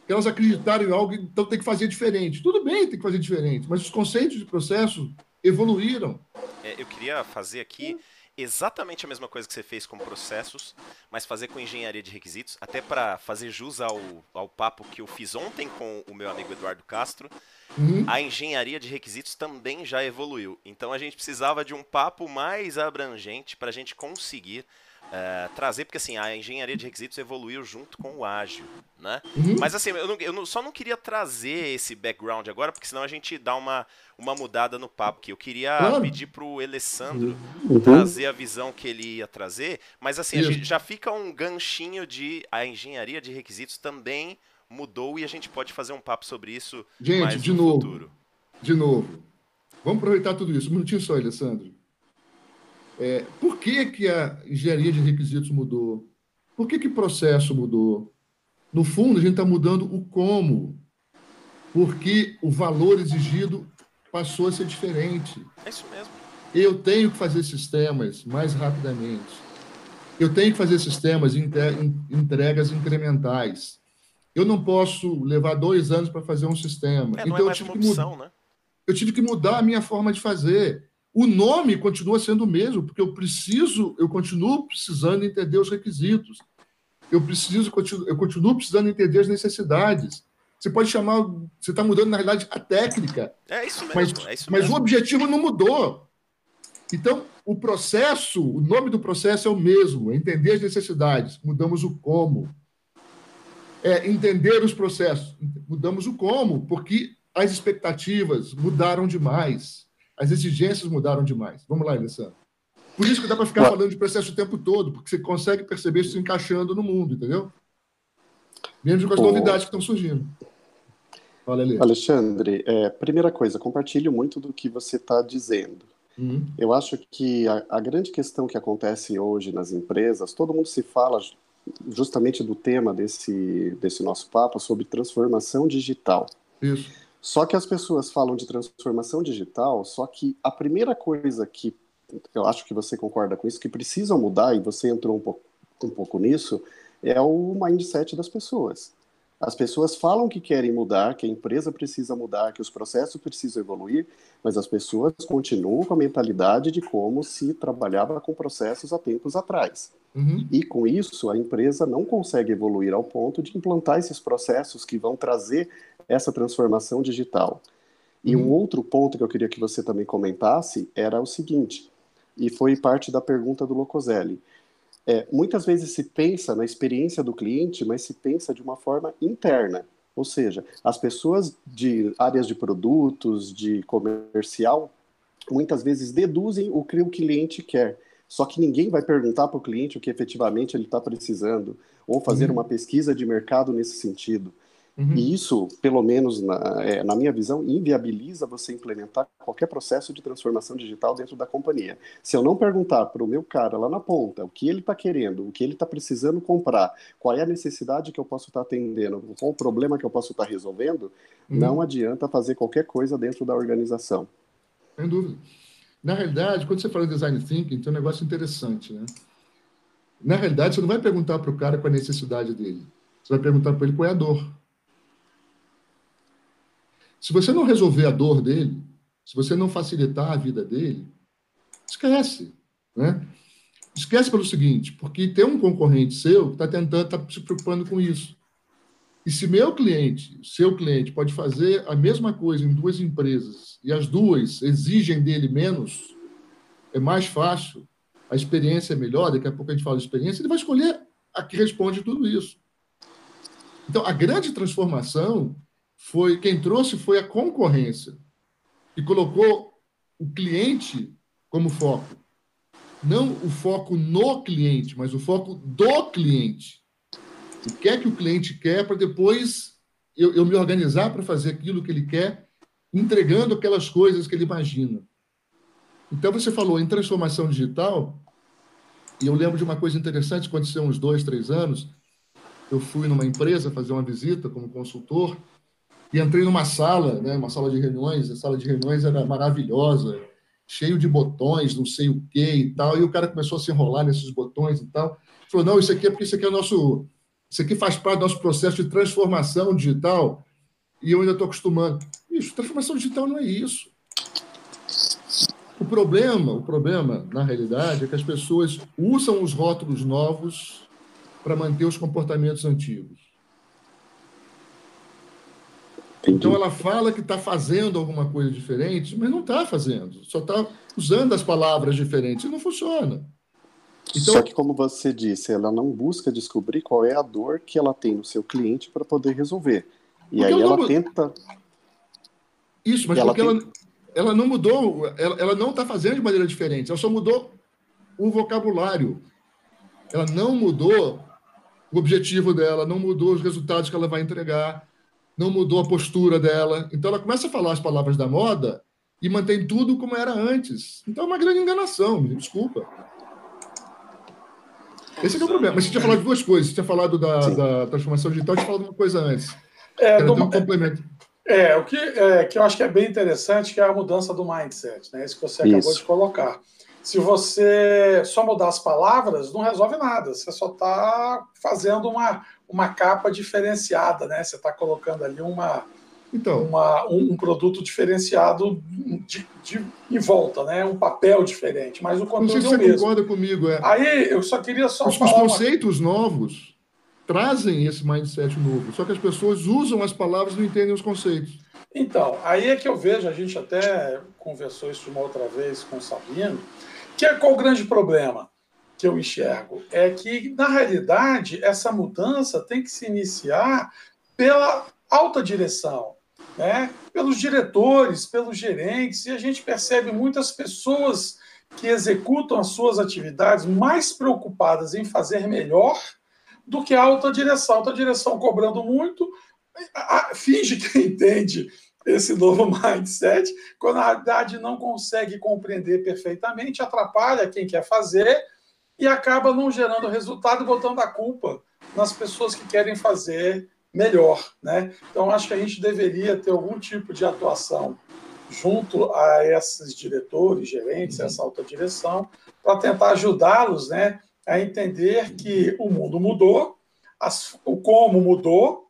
Speaker 3: que elas acreditaram em algo, então tem que fazer diferente. Tudo bem, tem que fazer diferente, mas os conceitos de processo evoluíram.
Speaker 2: É, eu queria fazer aqui exatamente a mesma coisa que você fez com processos, mas fazer com engenharia de requisitos, até para fazer jus ao, ao papo que eu fiz ontem com o meu amigo Eduardo Castro. Uhum. A engenharia de requisitos também já evoluiu. Então a gente precisava de um papo mais abrangente para a gente conseguir uh, trazer, porque assim, a engenharia de requisitos evoluiu junto com o ágil, né? Uhum. Mas assim, eu, não, eu não, só não queria trazer esse background agora, porque senão a gente dá uma, uma mudada no papo que eu queria claro. pedir pro Alessandro uhum. trazer a visão que ele ia trazer, mas assim, a gente já fica um ganchinho de a engenharia de requisitos também mudou e a gente pode fazer um papo sobre isso
Speaker 3: gente, mais de no novo, futuro. De novo. Vamos aproveitar tudo isso. Um minutinho só, Alessandro. É, por que, que a engenharia de requisitos mudou? Por que, que o processo mudou? No fundo, a gente está mudando o como. Porque o valor exigido passou a ser diferente.
Speaker 2: É isso mesmo.
Speaker 3: Eu tenho que fazer sistemas mais rapidamente. Eu tenho que fazer sistemas entregas incrementais. Eu não posso levar dois anos para fazer um sistema.
Speaker 2: É, então, é eu, tive opção,
Speaker 3: né? eu tive que mudar a minha forma de fazer. O nome continua sendo o mesmo, porque eu preciso, eu continuo precisando entender os requisitos. Eu preciso, eu continuo precisando entender as necessidades. Você pode chamar, você está mudando na realidade a técnica.
Speaker 2: É isso mesmo.
Speaker 3: Mas,
Speaker 2: é isso
Speaker 3: mas
Speaker 2: mesmo.
Speaker 3: o objetivo não mudou. Então, o processo, o nome do processo é o mesmo, é entender as necessidades. Mudamos o como. É entender os processos. Mudamos o como, porque as expectativas mudaram demais as exigências mudaram demais. Vamos lá, Alessandro. Por isso que dá para ficar falando de processo o tempo todo, porque você consegue perceber isso encaixando no mundo, entendeu? Mesmo com as novidades que estão surgindo.
Speaker 7: Fala, Alexandre, é, primeira coisa, compartilho muito do que você está dizendo. Uhum. Eu acho que a, a, grande questão que acontece hoje nas empresas, todo mundo se fala justamente do tema desse, desse nosso papo sobre transformação digital.
Speaker 3: Isso.
Speaker 7: Só que as pessoas falam de transformação digital, só que a primeira coisa que eu acho que você concorda com isso, que precisa mudar, e você entrou um pouco, um pouco nisso, é o mindset das pessoas. As pessoas falam que querem mudar, que a empresa precisa mudar, que os processos precisam evoluir, mas as pessoas continuam com a mentalidade de como se trabalhava com processos há tempos atrás. Uhum. E com isso, a empresa não consegue evoluir ao ponto de implantar esses processos que vão trazer essa transformação digital. E um outro ponto que eu queria que você também comentasse era o seguinte, e foi parte da pergunta do Locoselli. É, muitas vezes se pensa na experiência do cliente, mas se pensa de uma forma interna. Ou seja, as pessoas de áreas de produtos, de comercial, muitas vezes deduzem o que o cliente quer. Só que ninguém vai perguntar para o cliente o que efetivamente ele está precisando, ou fazer uhum. uma pesquisa de mercado nesse sentido. Uhum. E isso, pelo menos na, é, na, minha visão, inviabiliza você implementar qualquer processo de transformação digital dentro da companhia. Se eu não perguntar para o meu cara lá na ponta o que ele está querendo, o que ele está precisando comprar, qual é a necessidade que eu posso estar tá atendendo, qual o problema que eu posso estar tá resolvendo, uhum. não adianta fazer qualquer coisa dentro da organização.
Speaker 3: Sem dúvida. Na realidade, quando você fala de design thinking, tem um negócio interessante, né? Na realidade, você não vai perguntar para o cara qual é a necessidade dele. Você vai perguntar para ele qual é a dor. Se você não resolver a dor dele, se você não facilitar a vida dele, esquece, né? Esquece pelo seguinte, porque tem um concorrente seu que está tentando, está se preocupando com isso. E se meu cliente, seu cliente, pode fazer a mesma coisa em duas empresas e as duas exigem dele menos, é mais fácil, a experiência é melhor, daqui a pouco a gente fala de experiência, ele vai escolher a que responde tudo isso. Então, a grande transformação foi quem trouxe foi a concorrência e colocou o cliente como foco. Não o foco no cliente, mas o foco do cliente. O que é que o cliente quer para depois eu, eu me organizar para fazer aquilo que ele quer, entregando aquelas coisas que ele imagina. Então, você falou em transformação digital, e eu lembro de uma coisa interessante, aconteceu uns dois, três anos. Eu fui numa empresa fazer uma visita como consultor, e entrei numa sala, né, uma sala de reuniões, a sala de reuniões era maravilhosa, cheio de botões, não sei o que e tal, e o cara começou a se enrolar nesses botões e tal. Falou, não, isso aqui é porque isso aqui é o nosso... Isso aqui faz parte do nosso processo de transformação digital, e eu ainda estou acostumando. Isso, transformação digital não é isso. O problema, o problema, na realidade, é que as pessoas usam os rótulos novos para manter os comportamentos antigos. Entendi. Então ela fala que está fazendo alguma coisa diferente, mas não está fazendo. Só está usando as palavras diferentes e não funciona.
Speaker 7: Então, Só que, como você disse, ela não busca descobrir qual é a dor que ela tem no seu cliente para poder resolver. E aí ela, não... tenta.
Speaker 3: Isso, mas ela porque ela, ela não mudou, ela, ela não está fazendo de maneira diferente, ela só mudou o vocabulário. Ela não mudou o objetivo dela, não mudou os resultados que ela vai entregar não mudou a postura dela. Então ela começa a falar as palavras da moda e mantém tudo como era antes. Então é uma grande enganação, me desculpa. Esse é o problema. Mas você tinha falado de duas coisas. Você tinha falado da, da transformação digital, tinha falado uma coisa antes.
Speaker 4: É, do, um complemento. É, o que, é, que eu acho que é bem interessante que é a mudança do mindset, né? Isso que você acabou Isso. de colocar. Se você só mudar as palavras, não resolve nada. Você só está fazendo uma, uma capa diferenciada, né? Você está colocando ali uma, então, uma, um, um, produto diferenciado de, de, em volta, né? Um papel diferente, mas o conteúdo
Speaker 3: não sei se é você mesmo. concorda comigo, é.
Speaker 4: Aí eu só queria só
Speaker 3: os,
Speaker 4: falar
Speaker 3: os conceitos uma... novos trazem esse mindset novo, só que as pessoas usam as palavras e não entendem os conceitos.
Speaker 4: Então, aí é que eu vejo, a gente até conversou isso uma outra vez com o Sabino, que é qual o grande problema? Que eu enxergo é que, na realidade, essa mudança tem que se iniciar pela alta direção, né? pelos diretores, pelos gerentes, e a gente percebe muitas pessoas que executam as suas atividades mais preocupadas em fazer melhor do que a alta direção. A alta direção cobrando muito, finge que entende esse novo mindset, quando na realidade não consegue compreender perfeitamente, atrapalha quem quer fazer e acaba não gerando resultado e botando a culpa nas pessoas que querem fazer melhor. Né? Então, acho que a gente deveria ter algum tipo de atuação junto a esses diretores, gerentes, uhum. essa alta direção, para tentar ajudá-los né, a entender que o mundo mudou, as, o como mudou,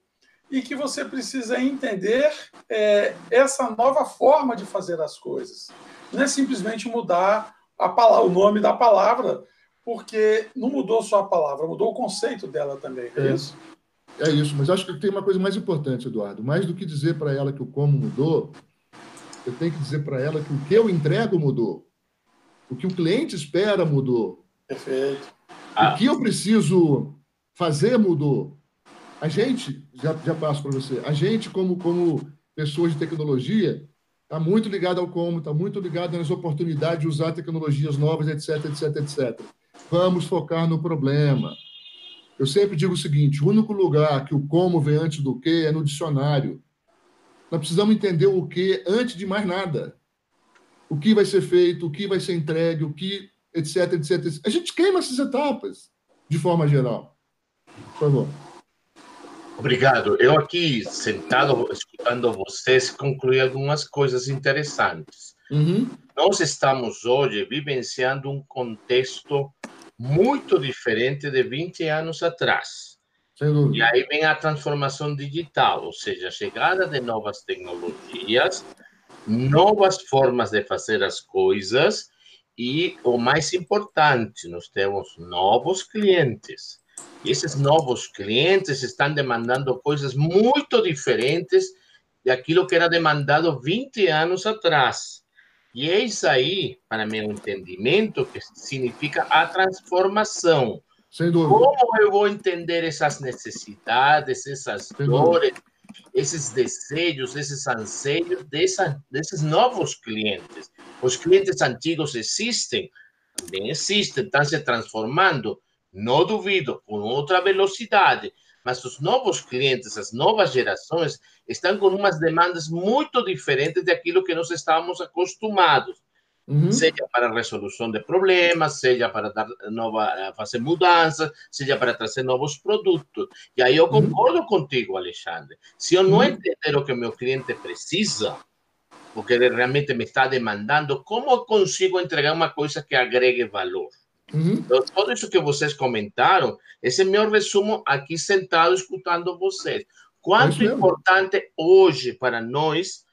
Speaker 4: e que você precisa entender é, essa nova forma de fazer as coisas. Não é simplesmente mudar a palavra, o nome da palavra, porque não mudou só a palavra, mudou o conceito dela também, é, é isso?
Speaker 3: É isso, mas acho que tem uma coisa mais importante, Eduardo. Mais do que dizer para ela que o como mudou, eu tenho que dizer para ela que o que eu entrego mudou. O que o cliente espera mudou.
Speaker 4: Perfeito.
Speaker 3: O que eu preciso fazer mudou. A gente, já, já passo para você, a gente, como, como pessoas de tecnologia, está muito ligado ao como, está muito ligado nas oportunidades de usar tecnologias novas, etc, etc, etc. Vamos focar no problema. Eu sempre digo o seguinte: o único lugar que o como vem antes do que é no dicionário. Nós precisamos entender o que antes de mais nada. O que vai ser feito, o que vai ser entregue, o que, etc, etc. etc. A gente queima essas etapas, de forma geral. Por favor.
Speaker 6: Obrigado. Eu aqui, sentado, escutando vocês, concluí algumas coisas interessantes.
Speaker 3: Uhum.
Speaker 6: Nós estamos hoje vivenciando um contexto muito diferente de 20 anos atrás. E aí vem a transformação digital, ou seja, a chegada de novas tecnologias, novas formas de fazer as coisas e, o mais importante, nós temos novos clientes. E esses novos clientes estão demandando coisas muito diferentes daquilo que era demandado 20 anos atrás. E é isso aí, para meu entendimento, que significa a transformação.
Speaker 3: Dúvida.
Speaker 6: Como eu vou entender essas necessidades, essas
Speaker 3: Sem
Speaker 6: dores, esses desejos, esses anseios dessa, desses novos clientes? Os clientes antigos existem, também existem, estão se transformando, não duvido, com outra velocidade, mas os novos clientes, as novas gerações, estão com umas demandas muito diferentes daquilo que nós estávamos acostumados.
Speaker 3: Uhum.
Speaker 6: Seja para resolução de problemas, seja para dar nova, eh, fazer mudanças, seja para trazer novos produtos. E aí eu concordo contigo, Alexandre. Se eu não
Speaker 3: Uhum.
Speaker 6: entender o que meu cliente precisa, o que ele realmente me está demandando, como eu consigo entregar uma coisa que agregue valor?
Speaker 3: Uhum.
Speaker 6: Então, tudo isso que vocês comentaram, esse é meu resumo aqui sentado escutando vocês.
Speaker 3: É
Speaker 6: Quanto
Speaker 3: mesmo.
Speaker 6: importante hoje para nós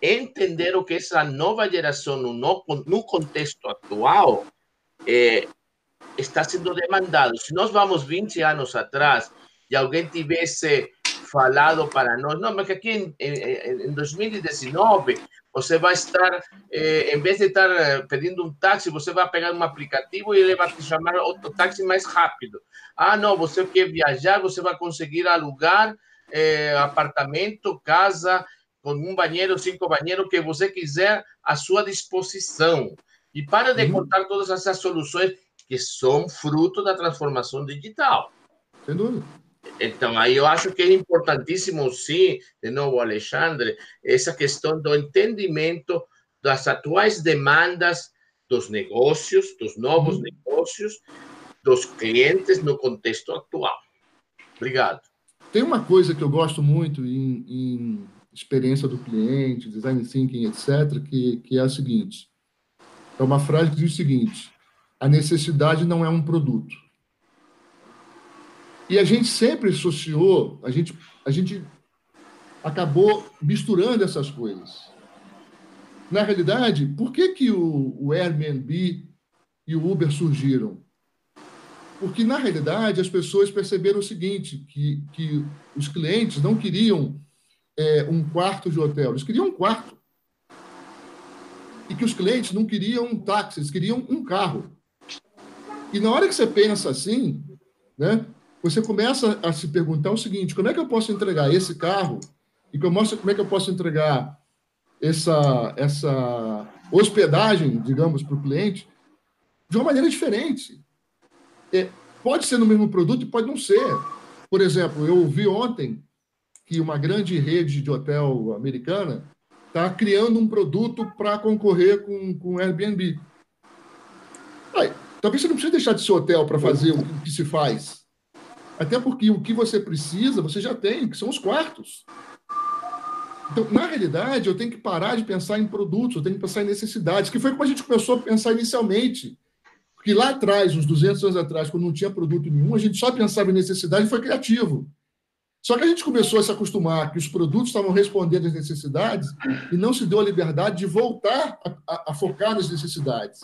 Speaker 6: entender o que essa nova geração, no, no, contexto atual, eh, está sendo demandado. Se nós vamos 20 anos atrás e alguém tivesse falado para nós, não, mas que aqui em, em, em 2019 você vai estar, eh, em vez de estar eh, pedindo um táxi, você vai pegar um aplicativo e ele vai te chamar outro táxi mais rápido. Ah, não, você quer viajar, você vai conseguir alugar eh, apartamento, casa, com um banheiro, cinco banheiros, que você quiser à sua disposição. E para de
Speaker 3: Uhum.
Speaker 6: contar todas essas soluções que são fruto da transformação digital.
Speaker 3: Sem dúvida.
Speaker 6: Então, aí eu acho que é importantíssimo, sim, de novo, Alexandre, essa questão do entendimento das atuais demandas dos negócios, dos novos
Speaker 3: Uhum.
Speaker 6: negócios, dos clientes no contexto atual. Obrigado.
Speaker 3: Tem uma coisa que eu gosto muito em, em experiência do cliente, design thinking, etc., que, que é a seguinte: é uma frase que diz o seguinte: a necessidade não é um produto. E a gente sempre associou, a gente, a gente acabou misturando essas coisas. Na realidade, por que, que o, o Airbnb e o Uber surgiram? Porque, na realidade, as pessoas perceberam o seguinte, que, que os clientes não queriam é, um quarto de hotel, eles queriam um quarto. E que os clientes não queriam um táxi, eles queriam um carro. E na hora que você pensa assim, né, você começa a se perguntar o seguinte, como é que eu posso entregar esse carro e como é que eu posso entregar essa, essa hospedagem, digamos, para o cliente de uma maneira diferente. É, pode ser no mesmo produto e pode não ser. Por exemplo, eu vi ontem que uma grande rede de hotel americana está criando um produto para concorrer com, com Airbnb. Aí, talvez você não precise deixar de ser hotel para fazer o que se faz. Até porque o que você precisa, você já tem, que são os quartos. Então, na realidade, eu tenho que parar de pensar em produtos, eu tenho que pensar em necessidades, que foi como a gente começou a pensar inicialmente. Porque lá atrás, uns 200 anos atrás, quando não tinha produto nenhum, a gente só pensava em necessidade e foi criativo. Só que a gente começou a se acostumar que os produtos estavam respondendo às necessidades e não se deu a liberdade de voltar a, a, a focar nas necessidades.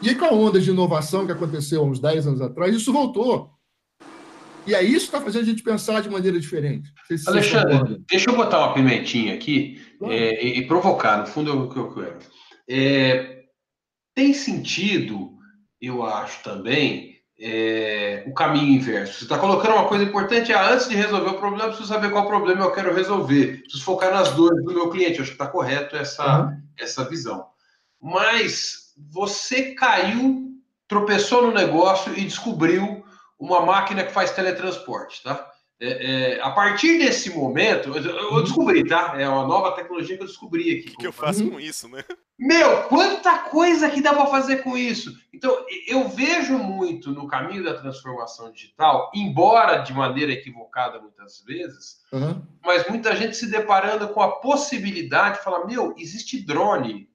Speaker 3: E aí, com a onda de inovação que aconteceu há uns 10 anos atrás, isso voltou. E é isso que está fazendo a gente pensar de maneira diferente.
Speaker 5: Se Alexandre, deixa eu botar uma pimentinha aqui é, e, e, provocar, no fundo é o que eu quero. É, tem sentido, eu acho também, é, o caminho inverso. Você está colocando uma coisa importante, é, antes de resolver o problema, eu preciso saber qual problema eu quero resolver. Preciso focar nas dores do meu cliente. Eu acho que está correto essa, uhum. essa visão. Mas você caiu, tropeçou no negócio e descobriu uma máquina que faz teletransporte, tá? É, é, a partir desse momento, eu, descobri, tá? É uma nova tecnologia que eu descobri aqui.
Speaker 2: O que, que eu faço uhum. com isso, né?
Speaker 5: Meu, quanta coisa que dá para fazer com isso. Então, eu vejo muito no caminho da transformação digital, embora de maneira equivocada muitas vezes, uhum. mas muita gente se deparando com a possibilidade de falar: meu, existe drone.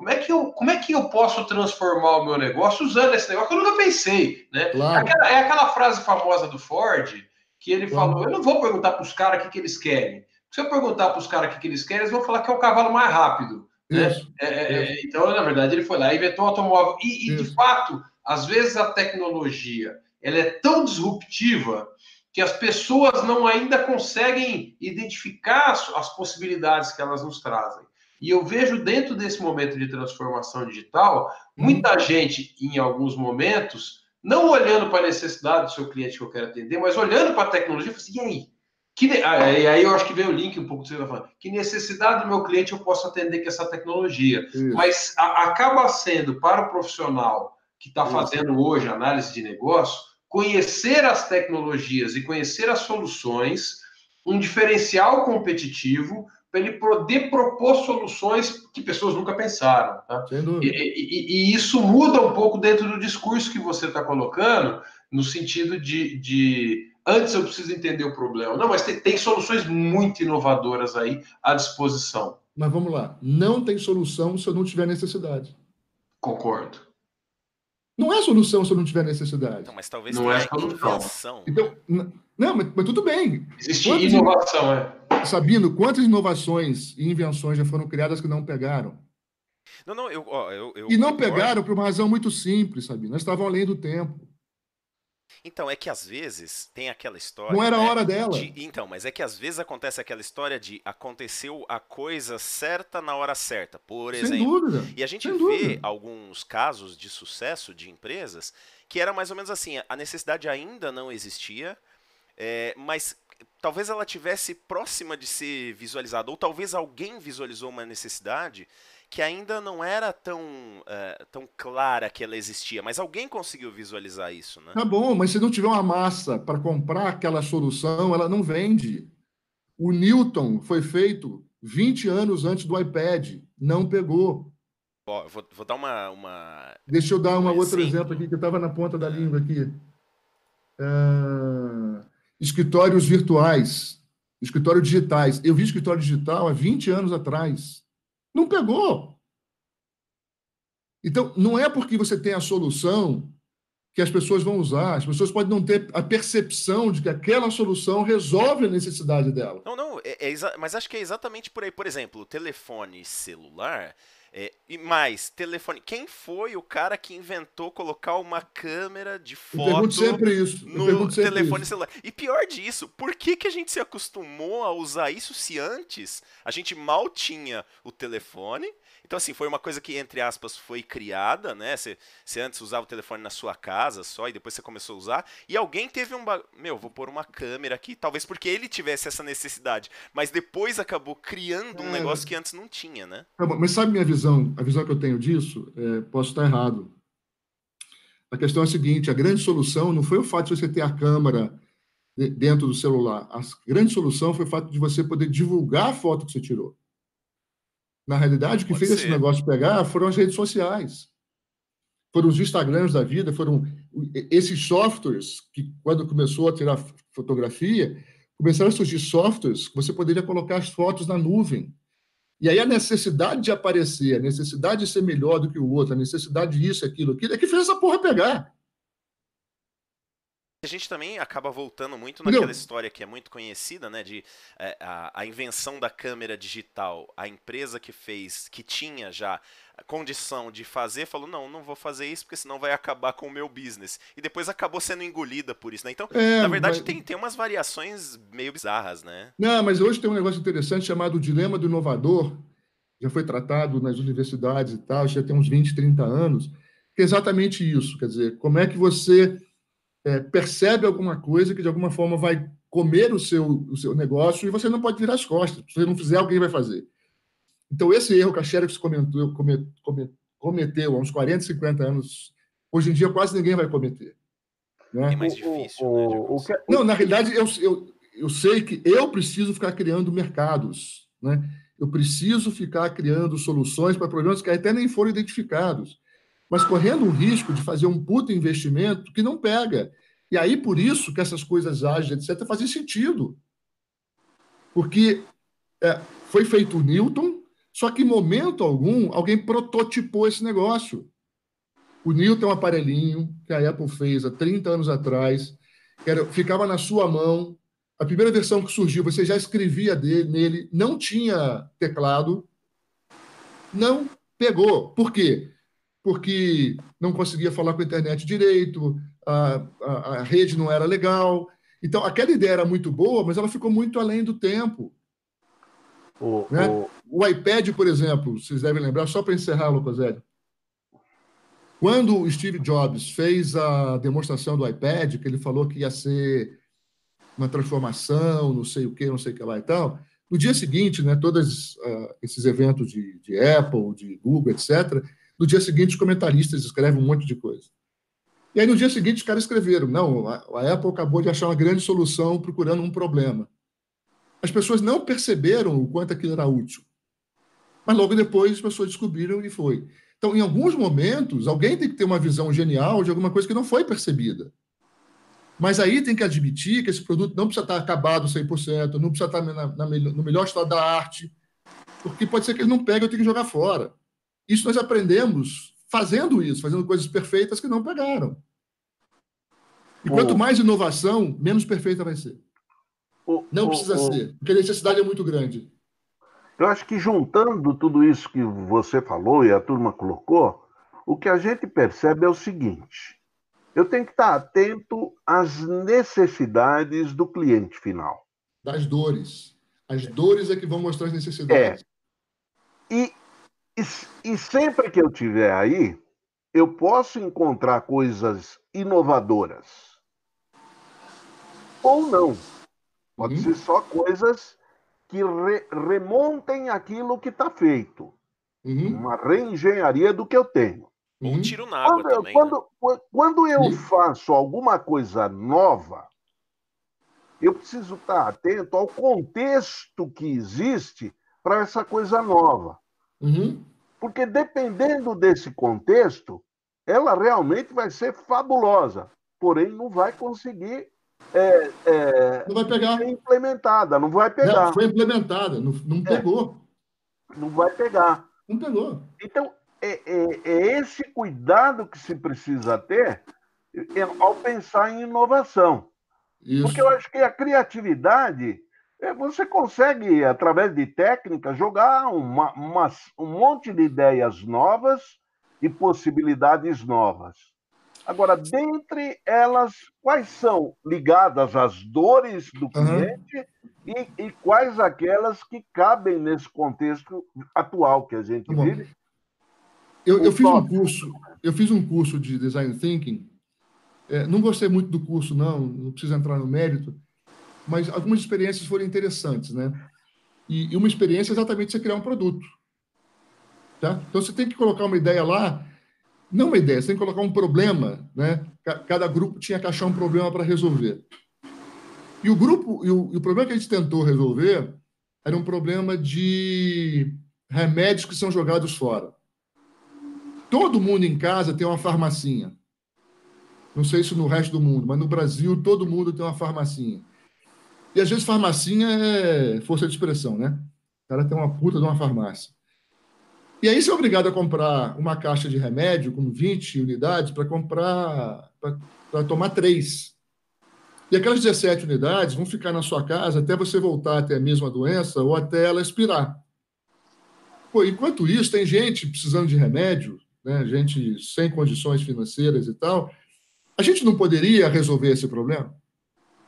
Speaker 5: Como é, que eu, como é que eu posso transformar o meu negócio usando esse negócio que eu nunca pensei? Né? Claro. É, aquela, é aquela frase famosa do Ford que ele falou: eu não vou perguntar para os caras o que, que eles querem. Se eu perguntar para os caras o que, que eles querem, eles vão falar que é o cavalo mais rápido. Né? É, é, é, então, na verdade, ele foi lá e inventou o automóvel. E, e de fato, às vezes a tecnologia ela é tão disruptiva que as pessoas não ainda conseguem identificar as, as possibilidades que elas nos trazem. E eu vejo dentro desse momento de transformação digital, muita gente, em alguns momentos, não olhando para a necessidade do seu cliente que eu quero atender, mas olhando para a tecnologia e assim, e aí? Que, ah, aí eu acho que vem o link um pouco do que você está falando. Que necessidade do meu cliente eu posso atender com essa tecnologia? Isso. Mas a, acaba sendo para o profissional que está fazendo hoje análise de negócio, conhecer as tecnologias e conhecer as soluções, um diferencial competitivo para ele poder propor soluções que pessoas nunca pensaram. Tá? E, e, e, isso muda um pouco dentro do discurso que você está colocando, no sentido de, de, antes eu preciso entender o problema. Não, mas tem, tem soluções muito inovadoras aí à disposição.
Speaker 3: Mas vamos lá, não tem solução se eu não tiver necessidade.
Speaker 5: Concordo.
Speaker 3: Não é solução se eu não tiver necessidade.
Speaker 2: Não, mas talvez não é
Speaker 3: solução. Então, não, mas, mas tudo bem.
Speaker 5: Existe Quantas inovação, é.
Speaker 3: Sabino, quantas inovações e invenções já foram criadas que não pegaram?
Speaker 2: Não, não, eu. Ó, eu, eu
Speaker 3: e não concordo. pegaram por uma razão muito simples, Sabino. Nós estavam além do tempo.
Speaker 2: Então, é que às vezes tem aquela história.
Speaker 3: Não era a né, hora dela.
Speaker 2: De, então, mas é que às vezes acontece aquela história de aconteceu a coisa certa na hora certa, por Sem exemplo. Dúvida. E a gente Sem vê dúvida. alguns casos de sucesso de empresas que era mais ou menos assim: a necessidade ainda não existia, é, mas talvez ela tivesse próxima de ser visualizada, ou talvez alguém visualizou uma necessidade que ainda não era tão, uh, tão clara que ela existia, mas alguém conseguiu visualizar isso, né?
Speaker 3: Tá bom, mas se não tiver uma massa para comprar aquela solução, ela não vende. O Newton foi feito 20 anos antes do iPad, não pegou.
Speaker 2: Ó, vou, vou dar uma, uma,
Speaker 3: Deixa eu dar um outro exemplo. exemplo aqui que estava na ponta da língua aqui. Uh escritórios virtuais, escritórios digitais. Eu vi escritório digital há 20 anos atrás. Não pegou. Então, não é porque você tem a solução que as pessoas vão usar. As pessoas podem não ter a percepção de que aquela solução resolve a necessidade dela.
Speaker 2: Não, não, é, é mas acho que é exatamente por aí. Por exemplo, o telefone celular é, e mais, telefone. Quem foi o cara que inventou colocar uma câmera de foto no telefone isso. celular? E pior disso, por que, que a gente se acostumou a usar isso se antes a gente mal tinha o telefone então, assim, foi uma coisa que, entre aspas, foi criada, né? Você, você antes usava o telefone na sua casa só e depois você começou a usar. E alguém teve um. Ba... Meu, vou pôr uma câmera aqui, talvez porque ele tivesse essa necessidade. Mas depois acabou criando um é... negócio que antes não tinha, né?
Speaker 3: Tá mas sabe minha visão? A visão que eu tenho disso? É, posso estar errado. A questão é a seguinte: a grande solução não foi o fato de você ter a câmera dentro do celular. A grande solução foi o fato de você poder divulgar a foto que você tirou. Na realidade, o que Pode fez ser. esse negócio pegar foram as redes sociais. Foram os Instagrams da vida, foram esses softwares que, quando começou a tirar fotografia, começaram a surgir softwares que você poderia colocar as fotos na nuvem. E aí a necessidade de aparecer, a necessidade de ser melhor do que o outro, a necessidade disso, aquilo, aquilo, é que fez essa porra pegar.
Speaker 2: A gente também acaba voltando muito naquela Não. história que é muito conhecida, né? De é, a, a, invenção da câmera digital. A empresa que fez, que tinha já condição de fazer, falou: não, não vou fazer isso porque senão vai acabar com o meu business. E depois acabou sendo engolida por isso, né? Então, é, na verdade, mas... tem, tem umas variações meio bizarras, né?
Speaker 3: Não, mas hoje tem um negócio interessante chamado Dilema do Inovador. Já foi tratado nas universidades e tal, já tem uns 20, 30 anos, que é exatamente isso. Quer dizer, como é que você é, percebe alguma coisa que de alguma forma vai comer o seu, o seu negócio e você não pode virar as costas. Se você não fizer, alguém vai fazer. Então, esse erro que a Xerox comentou, cometeu há uns 40, 50 anos, hoje em dia quase ninguém vai cometer.
Speaker 2: Né? É mais difícil. O, né, o,
Speaker 3: o que... Não, na realidade, eu, eu, eu sei que eu preciso ficar criando mercados. Né? Eu preciso ficar criando soluções para problemas que até nem foram identificados mas correndo o risco de fazer um puto investimento que não pega. E aí, por isso que essas coisas ágeis, etc., fazem sentido. Porque é, foi feito o Newton, só que em momento algum alguém prototipou esse negócio. O Newton é um aparelhinho que a Apple fez há 30 anos atrás, era, ficava na sua mão. A primeira versão que surgiu, você já escrevia dele, nele, não tinha teclado, não pegou. Por quê? Porque não conseguia falar com a internet direito, a, a, a, rede não era legal. Então, aquela ideia era muito boa, mas ela ficou muito além do tempo. O, né? o... o iPad, por exemplo, vocês devem lembrar, só para encerrar, Lucozélio, quando o Steve Jobs fez a demonstração do iPad, que ele falou que ia ser uma transformação, não sei o que, não sei o que lá e tal, no dia seguinte, né, todos uh, esses eventos de, de Apple, de Google, etc., no dia seguinte, os comentaristas escrevem um monte de coisa. E aí, no dia seguinte, os caras escreveram: não, a Apple acabou de achar uma grande solução procurando um problema. As pessoas não perceberam o quanto aquilo era útil. Mas logo depois, as pessoas descobriram e foi. Então, em alguns momentos, alguém tem que ter uma visão genial de alguma coisa que não foi percebida. Mas aí tem que admitir que esse produto não precisa estar acabado 100%, não precisa estar na, na, no melhor estado da arte, porque pode ser que ele não pegue, eu tenho que jogar fora. Isso nós aprendemos fazendo isso, fazendo coisas perfeitas que não pegaram. E quanto mais inovação, menos perfeita vai ser. não precisa ser, porque a necessidade é muito grande.
Speaker 8: Eu acho que juntando tudo isso que você falou e a turma colocou, o que a gente percebe é o seguinte: eu tenho que estar atento às necessidades do cliente final.
Speaker 3: Das dores. As dores é que vão mostrar as necessidades.
Speaker 8: É. E e, e sempre que eu estiver aí, eu posso encontrar coisas inovadoras. Ou não. Pode uhum. ser só coisas que re, remontem aquilo que está feito. Uhum. Uma reengenharia do que eu tenho.
Speaker 2: Um uhum. tiro na água
Speaker 8: quando,
Speaker 2: também.
Speaker 8: Quando, né? quando eu faço alguma coisa nova, eu preciso estar atento ao contexto que existe para essa coisa nova. Uhum. Porque dependendo desse contexto, ela realmente vai ser fabulosa, porém não vai conseguir é, é,
Speaker 3: não vai pegar.
Speaker 8: ser implementada, não vai pegar. Não,
Speaker 3: foi implementada, não, não é. pegou.
Speaker 8: Não vai pegar.
Speaker 3: Não pegou.
Speaker 8: Então, é, é, é esse cuidado que se precisa ter é, ao pensar em inovação. Isso. Porque eu acho que a criatividade você consegue, através de técnica, jogar uma, uma, um monte de ideias novas e possibilidades novas. Agora, dentre elas, quais são ligadas às dores do cliente uhum. e, e, quais aquelas que cabem nesse contexto atual que a gente tá vive?
Speaker 3: Eu, eu fiz um curso, eu fiz um curso de design thinking. É, não gostei muito do curso, não. Não preciso entrar no mérito mas algumas experiências foram interessantes, né? E, e uma experiência é exatamente você criar um produto. Tá? Então você tem que colocar uma ideia lá, não uma ideia, você tem que colocar um problema, né? Cada grupo tinha que achar um problema para resolver. E o grupo, e o, e o problema que a gente tentou resolver era um problema de remédios que são jogados fora. Todo mundo em casa tem uma farmacinha. Não sei se no resto do mundo, mas no Brasil todo mundo tem uma farmacinha. E às vezes farmacinha é força de expressão, né? O cara tem uma puta de uma farmácia. E aí você é obrigado a comprar uma caixa de remédio com 20 unidades para comprar, para tomar três. E aquelas 17 unidades vão ficar na sua casa até você voltar até a mesma doença ou até ela expirar. Pô, enquanto isso, tem gente precisando de remédio, né? gente sem condições financeiras e tal. A gente não poderia resolver esse problema?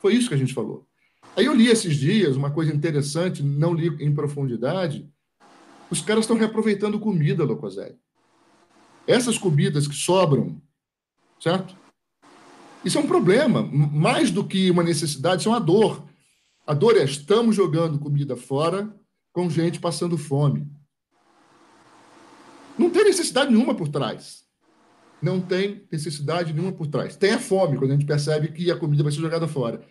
Speaker 3: Foi isso que a gente falou. Aí eu li esses dias uma coisa interessante, não li em profundidade. Os caras estão reaproveitando comida, Locoselli. Essas comidas que sobram, certo? Isso é um problema, mais do que uma necessidade, isso é uma dor. A dor é estamos jogando comida fora com gente passando fome. Não tem necessidade nenhuma por trás. Não tem necessidade nenhuma por trás. Tem a fome, quando a gente percebe que a comida vai ser jogada fora.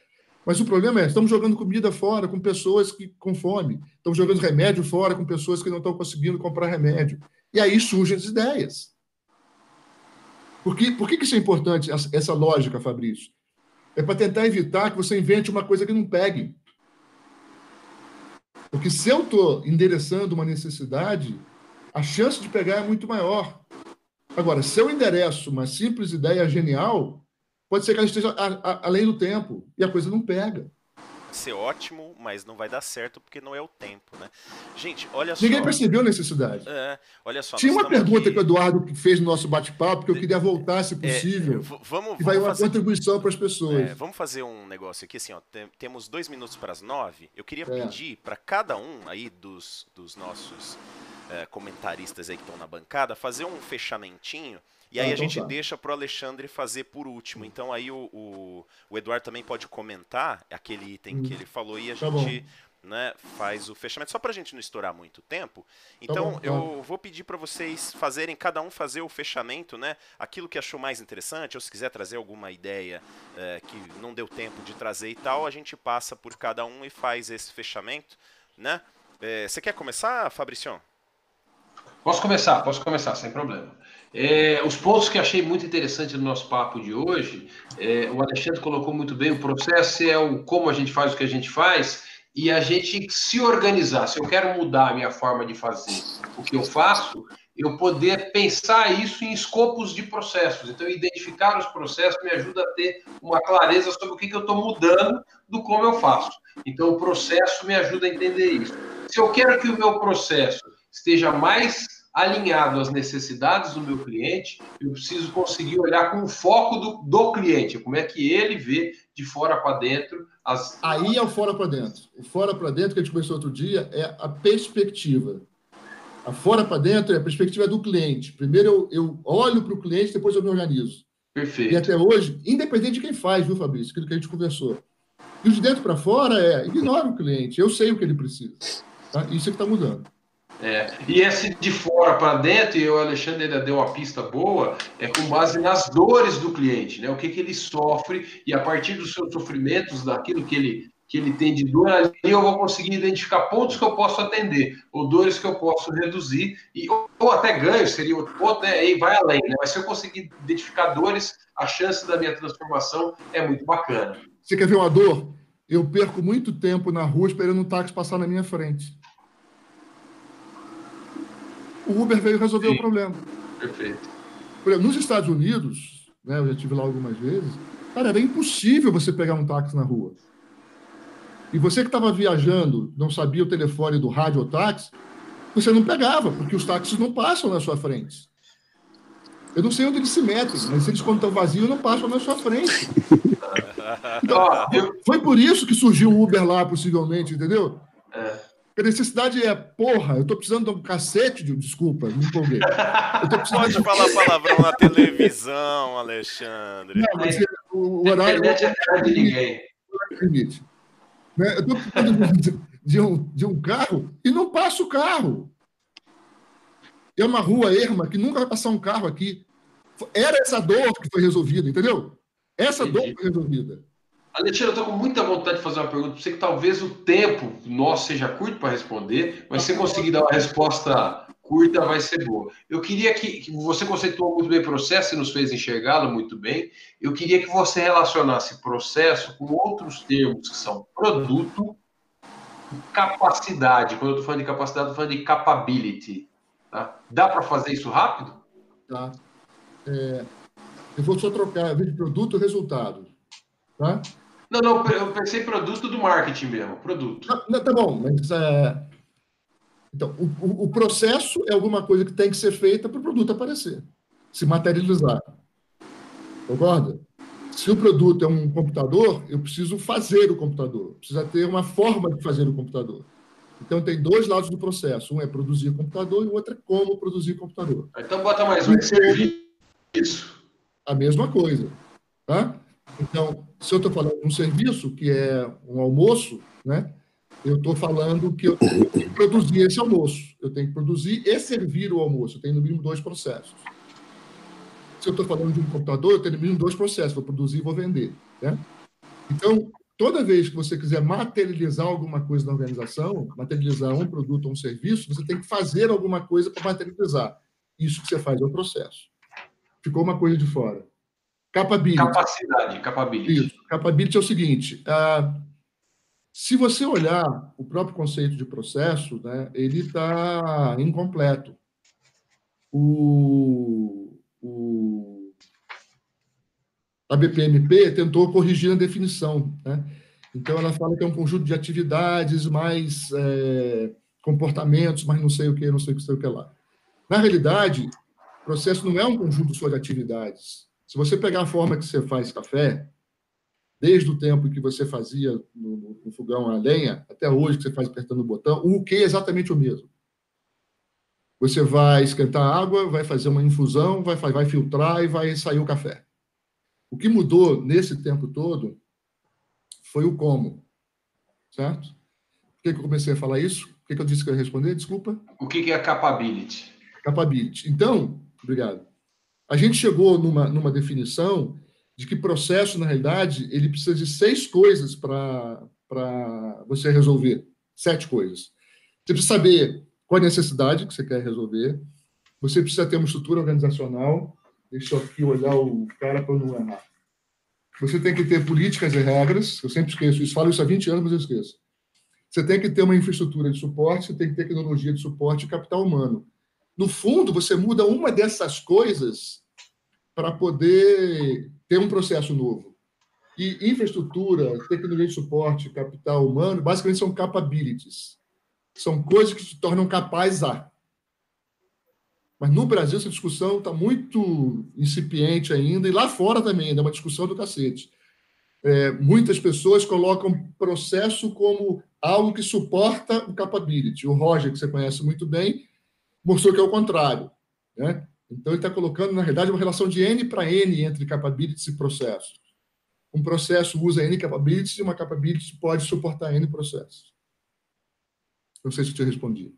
Speaker 3: Mas o problema é, estamos jogando comida fora com pessoas que com fome. Estamos jogando remédio fora com pessoas que não estão conseguindo comprar remédio. E aí surgem as ideias. Por que, por que isso é importante, essa lógica, Fabrício? É para tentar evitar que você invente uma coisa que não pegue. Porque se eu estou endereçando uma necessidade, a chance de pegar é muito maior. Agora, se eu endereço uma simples ideia genial, pode ser que ela esteja a, a, além do tempo e a coisa não pega
Speaker 2: ser ótimo, mas não vai dar certo porque não é o tempo, né? Gente, olha
Speaker 3: só. Ninguém percebeu a necessidade.
Speaker 2: É, olha só.
Speaker 3: Tinha uma pergunta aqui... que o Eduardo fez no nosso bate-papo que eu queria voltar, se é, possível. É,
Speaker 2: vamos,
Speaker 3: e vai uma fazer... contribuição para as pessoas. É,
Speaker 2: vamos fazer um negócio aqui, assim, ó. Temos dois minutos para as nove. Eu queria é. pedir para cada um aí dos, dos nossos é, comentaristas aí que estão na bancada fazer um fechamentinho e aí ah, a então gente tá. deixa para o Alexandre fazer por último. Então aí o, o, o, Eduardo também pode comentar aquele item hum. que ele falou e a tá gente né, faz o fechamento. Só para a gente não estourar muito tempo. Tá então tá bom, eu vou pedir para vocês fazerem, cada um fazer o fechamento, né? Aquilo que achou mais interessante, ou se quiser trazer alguma ideia é, que não deu tempo de trazer e tal, a gente passa por cada um e faz esse fechamento, né? É, você quer começar, Fabricião?
Speaker 5: Posso começar, posso começar, sem problema. É, os pontos que achei muito interessante no nosso papo de hoje, é, o Alexandre colocou muito bem, o processo é o como a gente faz o que a gente faz e a gente se organizar. Se eu quero mudar a minha forma de fazer o que eu faço, eu poder pensar isso em escopos de processos. Então, identificar os processos me ajuda a ter uma clareza sobre o que, que eu estou mudando do como eu faço. Então, o processo me ajuda a entender isso. Se eu quero que o meu processo esteja mais alinhado às necessidades do meu cliente, eu preciso conseguir olhar com o foco do, do cliente, como é que ele vê de fora para dentro. As...
Speaker 3: Aí é o fora para dentro. O fora para dentro que a gente começou outro dia é a perspectiva. A fora para dentro é a perspectiva do cliente. Primeiro eu, eu olho para o cliente, depois eu me organizo.
Speaker 5: Perfeito.
Speaker 3: E até hoje, independente de quem faz, viu, Fabrício? Aquilo que a gente conversou. E o de dentro para fora é ignora o cliente, eu sei o que ele precisa. Tá? Isso é que está mudando.
Speaker 5: É, e esse de fora para dentro, e o Alexandre ainda deu uma pista boa, é com base nas dores do cliente, né? O que, que ele sofre, e a partir dos seus sofrimentos, daquilo que ele, que ele tem de dor, ali eu vou conseguir identificar pontos que eu posso atender, ou dores que eu posso reduzir, e, ou, ou até ganho, seria outro ponto, né? E vai além, né? Mas se eu conseguir identificar dores, a chance da minha transformação é muito bacana.
Speaker 3: Você quer ver uma dor? Eu perco muito tempo na rua esperando um táxi passar na minha frente o Uber veio resolver Sim. o problema.
Speaker 5: Perfeito.
Speaker 3: Por exemplo, nos Estados Unidos, né, eu já estive lá algumas vezes, cara, era impossível você pegar um táxi na rua. E você que estava viajando, não sabia o telefone do rádio ou táxi, você não pegava, porque os táxis não passam na sua frente. Eu não sei onde eles se metem, mas eles, quando estão vazios, não passam na sua frente. Então, foi por isso que surgiu o Uber lá, possivelmente, entendeu? É. A necessidade é, porra, eu tô precisando de um cacete de. Desculpa, me empolguei.
Speaker 2: Pode de... falar palavrão na televisão, Alexandre. Não, mas é,
Speaker 3: o, horário. é de ninguém. Limite. Né? Eu tô precisando de, de, um, de um carro e não passa o carro. É uma rua erma que nunca vai passar um carro aqui. Era essa dor que foi resolvida, entendeu? Essa Entendi. dor foi resolvida.
Speaker 5: Alexandre, eu estou com muita vontade de fazer uma pergunta para você, que talvez o tempo nosso seja curto para responder, mas se você conseguir dar uma resposta curta, vai ser boa. Eu queria que, que você conceituou muito bem o processo e nos fez enxergá-lo muito bem. Eu queria que você relacionasse processo com outros termos que são produto, capacidade. Quando eu estou falando de capacidade, estou falando de capability. Tá? Dá para fazer isso rápido?
Speaker 3: Tá. É, eu vou só trocar, de produto e resultado. Tá?
Speaker 5: Não, não, eu pensei produto do marketing mesmo, produto.
Speaker 3: Não, não, tá bom, mas é, então o, o, processo é alguma coisa que tem que ser feita para o produto aparecer, se materializar. Concorda? Se o produto é um computador, eu preciso fazer o computador, precisa ter uma forma de fazer o computador. Então tem dois lados do processo, um é produzir o computador e o outro é como produzir o computador.
Speaker 5: Então bota mais um, serviço.
Speaker 3: A mesma coisa, tá? Então, se eu estou falando de um serviço que é um almoço, né? Eu estou falando que eu tenho que produzir esse almoço. Eu tenho que produzir e servir o almoço. Eu tenho no mínimo dois processos. Se eu estou falando de um computador, eu tenho no mínimo dois processos. Vou produzir e vou vender. Né? Então, toda vez que você quiser materializar alguma coisa na organização, materializar um produto ou um serviço, você tem que fazer alguma coisa para materializar. Isso que você faz é o processo. Ficou uma coisa de fora. Capability.
Speaker 5: Capacidade, capability.
Speaker 3: Isso. Capability é o seguinte: uh, se você olhar o próprio conceito de processo, né, ele está incompleto. O, o, a BPMP tentou corrigir a definição. Né? Então, ela fala que é um conjunto de atividades, mais é, comportamentos, mais não sei o que, não sei o que, sei o que lá. Na realidade, o processo não é um conjunto só de atividades se você pegar a forma que você faz café, desde o tempo que você fazia no, no fogão a lenha, até hoje que você faz apertando o botão, o que é exatamente o mesmo. Você vai esquentar água, vai fazer uma infusão, vai, vai filtrar e vai sair o café. O que mudou nesse tempo todo foi o como, certo? Por que, que eu comecei a falar isso? Por que, que eu disse que eu ia responder? Desculpa.
Speaker 5: O que, que é capability?
Speaker 3: Capability. Então, obrigado. A gente chegou numa, numa definição de que processo, na realidade, ele precisa de seis coisas para você resolver. Sete coisas. Você precisa saber qual a necessidade que você quer resolver. Você precisa ter uma estrutura organizacional. Deixa eu aqui olhar o cara para não errar. Você tem que ter políticas e regras. Eu sempre esqueço isso. Falo isso há 20 anos, mas eu esqueço. Você tem que ter uma infraestrutura de suporte, você tem que ter tecnologia de suporte e capital humano. No fundo, você muda uma dessas coisas para poder ter um processo novo. E infraestrutura, tecnologia de suporte, capital humano, basicamente são capabilities. São coisas que se tornam capazes a. Mas no Brasil essa discussão está muito incipiente ainda, e lá fora também, ainda é uma discussão do cacete. É, muitas pessoas colocam processo como algo que suporta o capability. O Roger, que você conhece muito bem, mostrou que é o contrário. Né? Então, ele está colocando, na realidade, uma relação de N para N entre capabilities e processos. Um processo usa N capabilities e uma capability pode suportar N processos. Não sei se eu te respondi.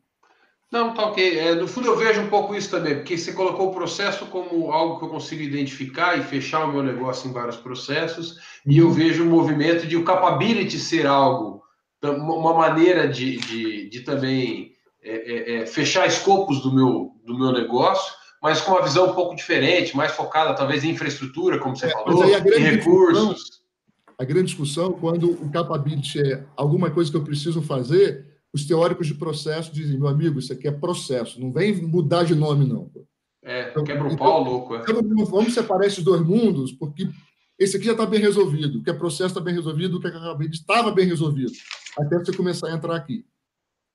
Speaker 5: Não, tá ok. É, no fundo, eu vejo um pouco isso também, porque você colocou o processo como algo que eu consigo identificar e fechar o meu negócio em vários processos, e eu vejo o movimento de o capability ser algo, uma maneira de, de, de também é, é, é, fechar escopos do meu, do meu negócio, mas com uma visão um pouco diferente, mais focada talvez em infraestrutura, como você é, falou, em recursos.
Speaker 3: A grande discussão, quando o capability é alguma coisa que eu preciso fazer, os teóricos de processo dizem, meu amigo, isso aqui é processo, não vem mudar de nome, não.
Speaker 5: É, então, quebra o pau, louco. É.
Speaker 3: Então, vamos separar esses dois mundos, porque esse aqui já está bem resolvido, o que é processo está bem resolvido, o que é capability estava bem resolvido, até você começar a entrar aqui.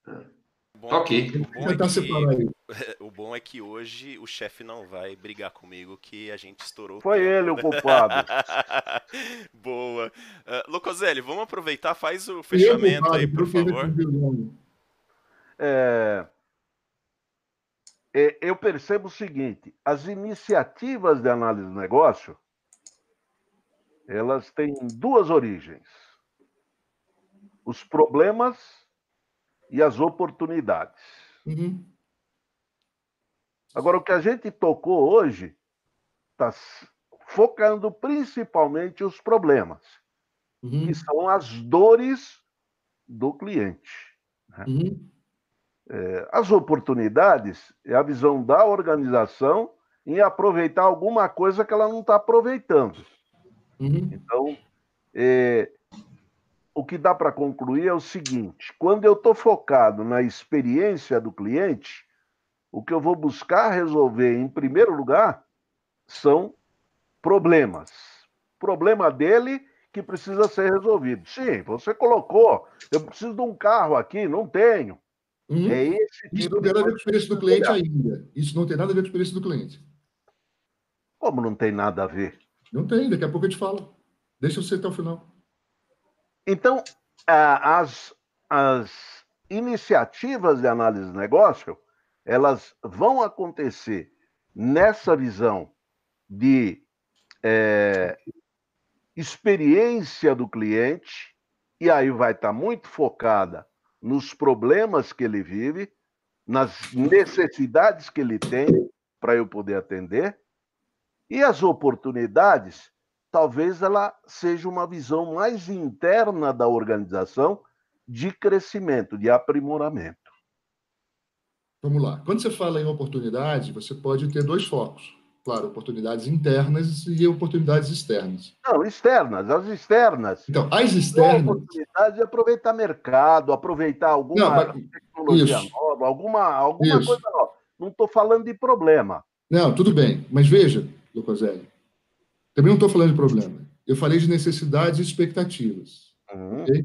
Speaker 5: É. Bom, ok.
Speaker 2: O bom, é que, o bom é que hoje o chefe não vai brigar comigo que a gente estourou.
Speaker 8: Foi ele o culpado.
Speaker 2: Boa. Uh, Locoselli, vamos aproveitar, faz o fechamento eu, aí, por favor.
Speaker 8: É, é, eu percebo o seguinte: as iniciativas de análise do negócio elas têm duas origens. Os problemas e as oportunidades. Uhum. Agora, o que a gente tocou hoje está focando principalmente os problemas, uhum. que são as dores do cliente. Né? Uhum. É, as oportunidades é a visão da organização em aproveitar alguma coisa que ela não está aproveitando. Uhum. Então, é, o que dá para concluir é o seguinte: quando eu estou focado na experiência do cliente, o que eu vou buscar resolver, em primeiro lugar, são problemas. Problema dele que precisa ser resolvido. Sim, você colocou. Eu preciso de um carro aqui, não tenho.
Speaker 3: Uhum. É esse Isso tipo não tem nada a ver com a experiência do cliente ainda. Isso não tem nada a ver com a experiência do cliente.
Speaker 8: Como não tem nada a ver?
Speaker 3: Não tem, daqui a pouco eu te falo. Deixa você até o final.
Speaker 8: Então, as, as iniciativas de análise de negócio, elas vão acontecer nessa visão de é, experiência do cliente, e aí vai estar muito focada nos problemas que ele vive, nas necessidades que ele tem para eu poder atender, e as oportunidades, talvez ela seja uma visão mais interna da organização de crescimento, de aprimoramento.
Speaker 3: Vamos lá. Quando você fala em oportunidade, você pode ter dois focos. Claro, oportunidades internas e oportunidades externas.
Speaker 8: Não, externas, as externas.
Speaker 3: Então, as externas.
Speaker 8: A oportunidade de aproveitar mercado, aproveitar alguma Não, mas... tecnologia Isso. nova, alguma, alguma coisa nova. Não estou falando de problema.
Speaker 3: Não, tudo bem. Mas veja, Lucoselli, também não estou falando de problema. Eu falei de necessidades e expectativas. Uhum. Okay?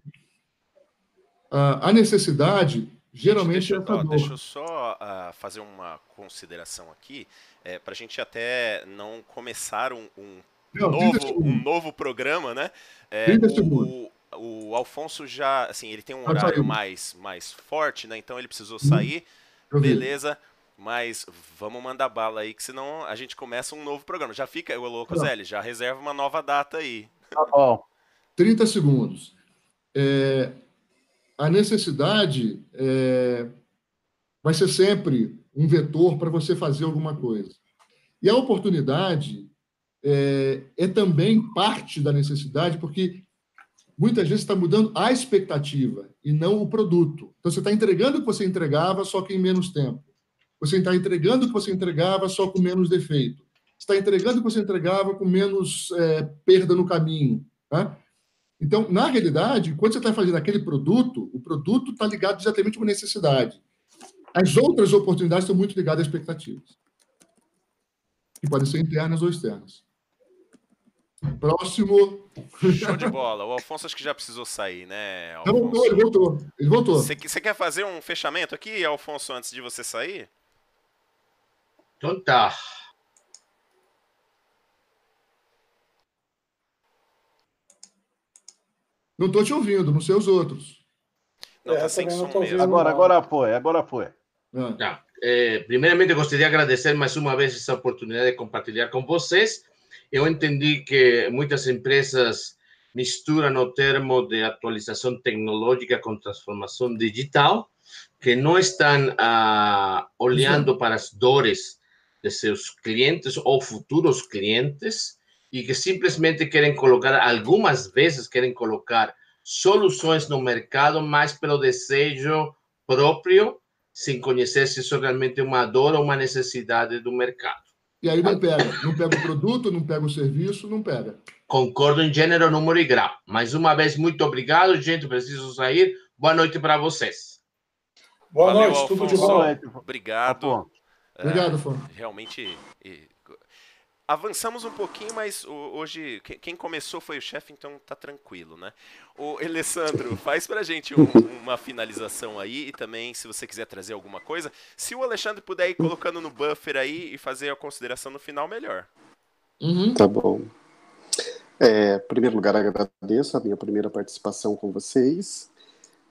Speaker 3: a necessidade geralmente
Speaker 2: deixa, é ó, deixa eu só uh, fazer uma consideração aqui, é, para a gente até não começar um, um não, novo, um novo programa, né? É, o, o Alfonso já, assim, ele tem um horário mais, mais forte, né? Então ele precisou hum, sair, beleza. Mas vamos mandar bala aí, que senão a gente começa um novo programa. Já fica, o Louco Zé, já reserva uma nova data aí.
Speaker 3: Tá bom. 30 segundos. É, a necessidade é, vai ser sempre um vetor para você fazer alguma coisa. E a oportunidade é, é também parte da necessidade, porque muitas vezes está mudando a expectativa e não o produto. Então, você está entregando o que você entregava, só que em menos tempo. Você está entregando o que você entregava, só com menos defeito. Você está entregando o que você entregava com menos é, perda no caminho. Tá? Então, na realidade, quando você está fazendo aquele produto, o produto está ligado exatamente com necessidade. As outras oportunidades estão muito ligadas a expectativas. Que podem ser internas ou externas. Próximo.
Speaker 2: Show de bola. O Alfonso acho que já precisou sair, né?
Speaker 3: Alfonso? Não, voltou, ele voltou. Ele voltou.
Speaker 2: Você quer fazer um fechamento aqui, Alfonso, antes de você sair?
Speaker 6: Então tá.
Speaker 3: Não estou te ouvindo, não sei os outros.
Speaker 2: Não, tá sem som mesmo.
Speaker 8: Agora, agora foi, agora foi.
Speaker 6: Ah. Tá. É, primeiramente, gostaria de agradecer mais uma vez essa oportunidade de compartilhar com vocês. Eu entendi que muitas empresas misturam o termo de atualização tecnológica com transformação digital, que não estão ah, olhando para as dores de seus clientes ou futuros clientes, e que simplesmente querem colocar, algumas vezes querem colocar soluções no mercado, mas pelo desejo próprio, sem conhecer se isso realmente é uma dor ou uma necessidade do mercado.
Speaker 3: E aí não pega, não pega o produto, não pega o serviço, não pega.
Speaker 6: Concordo em gênero, número e grau. Mais uma vez, muito obrigado, gente. Preciso sair. Boa noite para vocês.
Speaker 2: Boa Valeu, noite, tudo de bom. Obrigado.
Speaker 3: Obrigado, Fon.
Speaker 2: É, realmente avançamos um pouquinho, mas hoje quem começou foi o chefe, então tá tranquilo, né? O Alessandro, faz pra gente um, uma finalização aí e também, se você quiser trazer alguma coisa, se o Alexandre puder ir colocando no buffer aí e fazer a consideração no final, melhor.
Speaker 7: Uhum. Tá bom. É, em primeiro lugar, agradeço a minha primeira participação com vocês.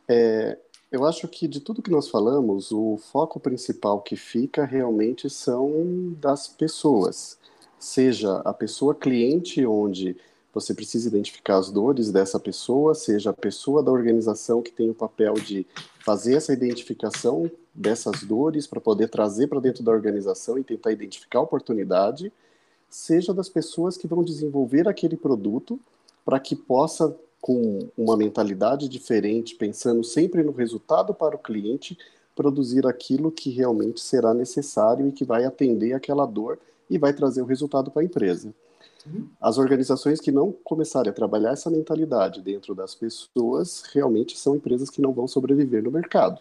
Speaker 7: É, eu acho que de tudo que nós falamos, o foco principal que fica realmente são das pessoas. Seja a pessoa cliente, onde você precisa identificar as dores dessa pessoa, seja a pessoa da organização que tem o papel de fazer essa identificação dessas dores para poder trazer para dentro da organização e tentar identificar a oportunidade, seja das pessoas que vão desenvolver aquele produto para que possa, com uma mentalidade diferente, pensando sempre no resultado para o cliente, produzir aquilo que realmente será necessário e que vai atender aquela dor e vai trazer o resultado para a empresa. Uhum. As organizações que não começarem a trabalhar essa mentalidade dentro das pessoas realmente são empresas que não vão sobreviver no mercado.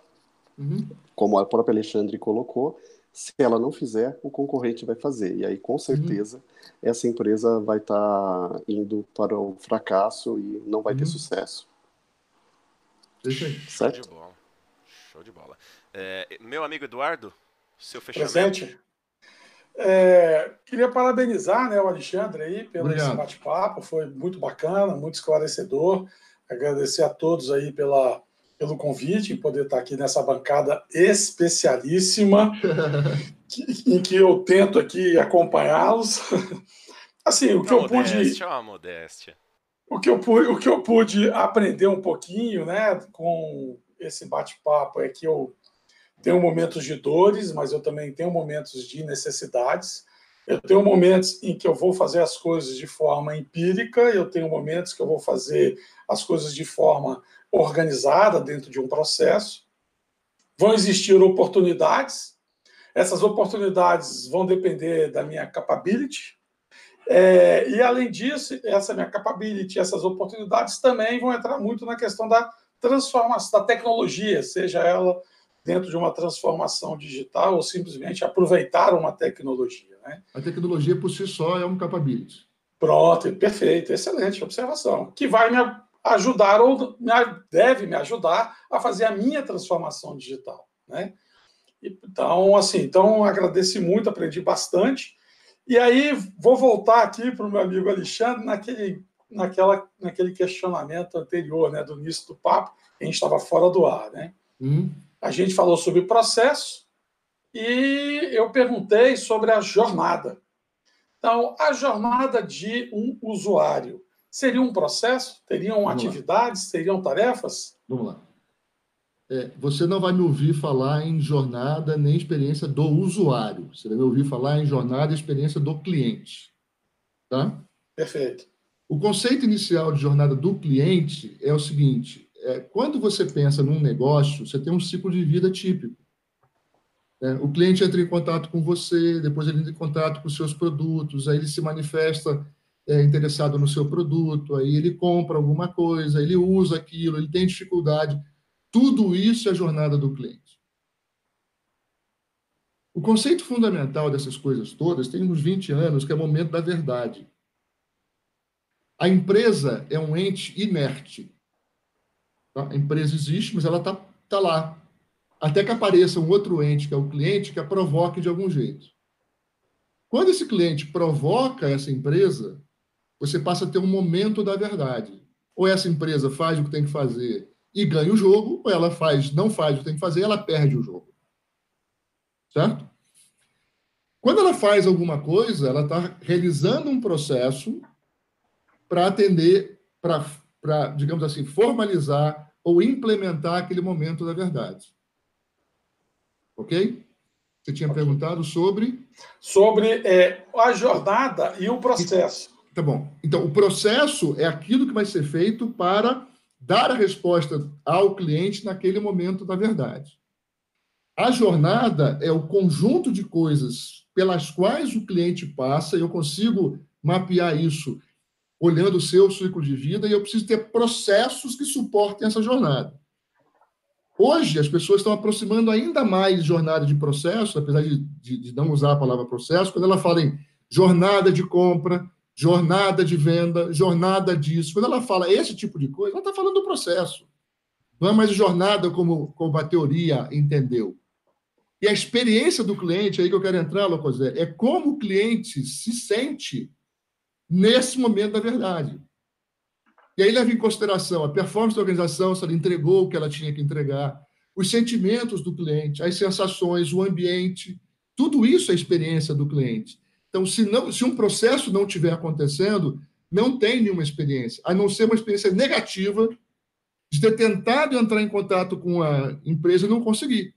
Speaker 7: Uhum. Como a própria Alexandre colocou, Se ela não fizer, o concorrente vai fazer. E aí, com certeza, uhum. essa empresa vai estar tá indo para o fracasso e não vai uhum. ter sucesso.
Speaker 2: Show de bola. Show de bola. É, meu amigo Eduardo, seu fechamento.
Speaker 4: Presente. É, queria parabenizar né, o Alexandre aí pelo Obrigado. esse bate-papo, foi muito bacana, muito esclarecedor. Agradecer a todos aí pela, pelo convite, em poder estar aqui nessa bancada especialíssima, que, em que eu tento aqui acompanhá-los. Assim, o que eu pude.
Speaker 2: Uma modéstia.
Speaker 4: O que, eu, o que eu pude aprender um pouquinho né, com esse bate-papo é que eu tenho momentos de dores, mas eu também tenho momentos de necessidades. Eu tenho momentos em que eu vou fazer as coisas de forma empírica, eu tenho momentos que eu vou fazer as coisas de forma organizada dentro de um processo. Vão existir oportunidades, essas oportunidades vão depender da minha capability. É, e, além disso, essa minha capability, essas oportunidades também vão entrar muito na questão da transformação, da tecnologia, seja ela dentro de uma transformação digital ou simplesmente aproveitar uma tecnologia. Né?
Speaker 3: A tecnologia por si só é um capability.
Speaker 4: Pronto, perfeito, excelente observação. Que vai me ajudar ou deve me ajudar a fazer a minha transformação digital. Né? Então, assim, então agradeci muito, aprendi bastante. E aí vou voltar aqui para o meu amigo Alexandre naquele, naquela, naquele questionamento anterior, né, do início do papo, a gente estava fora do ar, né? Hum a gente falou sobre processo e eu perguntei sobre a jornada. Então, a jornada de um usuário seria um processo? Teriam Vamos atividades? Lá. Seriam tarefas?
Speaker 3: Vamos lá. É, você não vai me ouvir falar em jornada nem experiência do usuário. Você vai me ouvir falar em jornada e experiência do cliente. Tá?
Speaker 4: Perfeito.
Speaker 3: O conceito inicial de jornada do cliente é o seguinte: é, quando você pensa num negócio, você tem um ciclo de vida típico. É, o cliente entra em contato com você, depois ele entra em contato com os seus produtos, aí ele se manifesta é, interessado no seu produto, aí ele compra alguma coisa, ele usa aquilo, ele tem dificuldade. Tudo isso é a jornada do cliente. O conceito fundamental dessas coisas todas tem uns 20 anos, que é o momento da verdade. A empresa é um ente inerte. Tá? A empresa existe, mas ela está tá lá. Até que apareça um outro ente, que é o cliente, que a provoque de algum jeito. Quando esse cliente provoca essa empresa, você passa a ter um momento da verdade. Ou essa empresa faz o que tem que fazer e ganha o jogo, ou ela faz, não faz o que tem que fazer ela perde o jogo. Certo? Quando ela faz alguma coisa, ela está realizando um processo para atender, para para, digamos assim, formalizar ou implementar aquele momento da verdade. Ok? Você tinha okay. perguntado sobre.
Speaker 4: Sobre é, a jornada e o processo.
Speaker 3: Tá bom. Então, o processo é aquilo que vai ser feito para dar a resposta ao cliente naquele momento da verdade. A jornada é o conjunto de coisas pelas quais o cliente passa, e eu consigo mapear isso olhando o seu ciclo de vida, e eu preciso ter processos que suportem essa jornada. Hoje, as pessoas estão aproximando ainda mais jornada de processo, apesar de, de, de não usar a palavra processo, quando ela fala em jornada de compra, jornada de venda, jornada disso. Quando ela fala esse tipo de coisa, ela está falando do processo. Não é mais jornada como, como a teoria entendeu. E a experiência do cliente, aí que eu quero entrar, Locosé, é como o cliente se sente nesse momento da verdade. E aí leva em consideração a performance da organização, se ela entregou o que ela tinha que entregar, os sentimentos do cliente, as sensações, o ambiente, tudo isso é experiência do cliente. Então, se, não, se um processo não estiver acontecendo, não tem nenhuma experiência, a não ser uma experiência negativa de ter tentado entrar em contato com a empresa e não conseguir.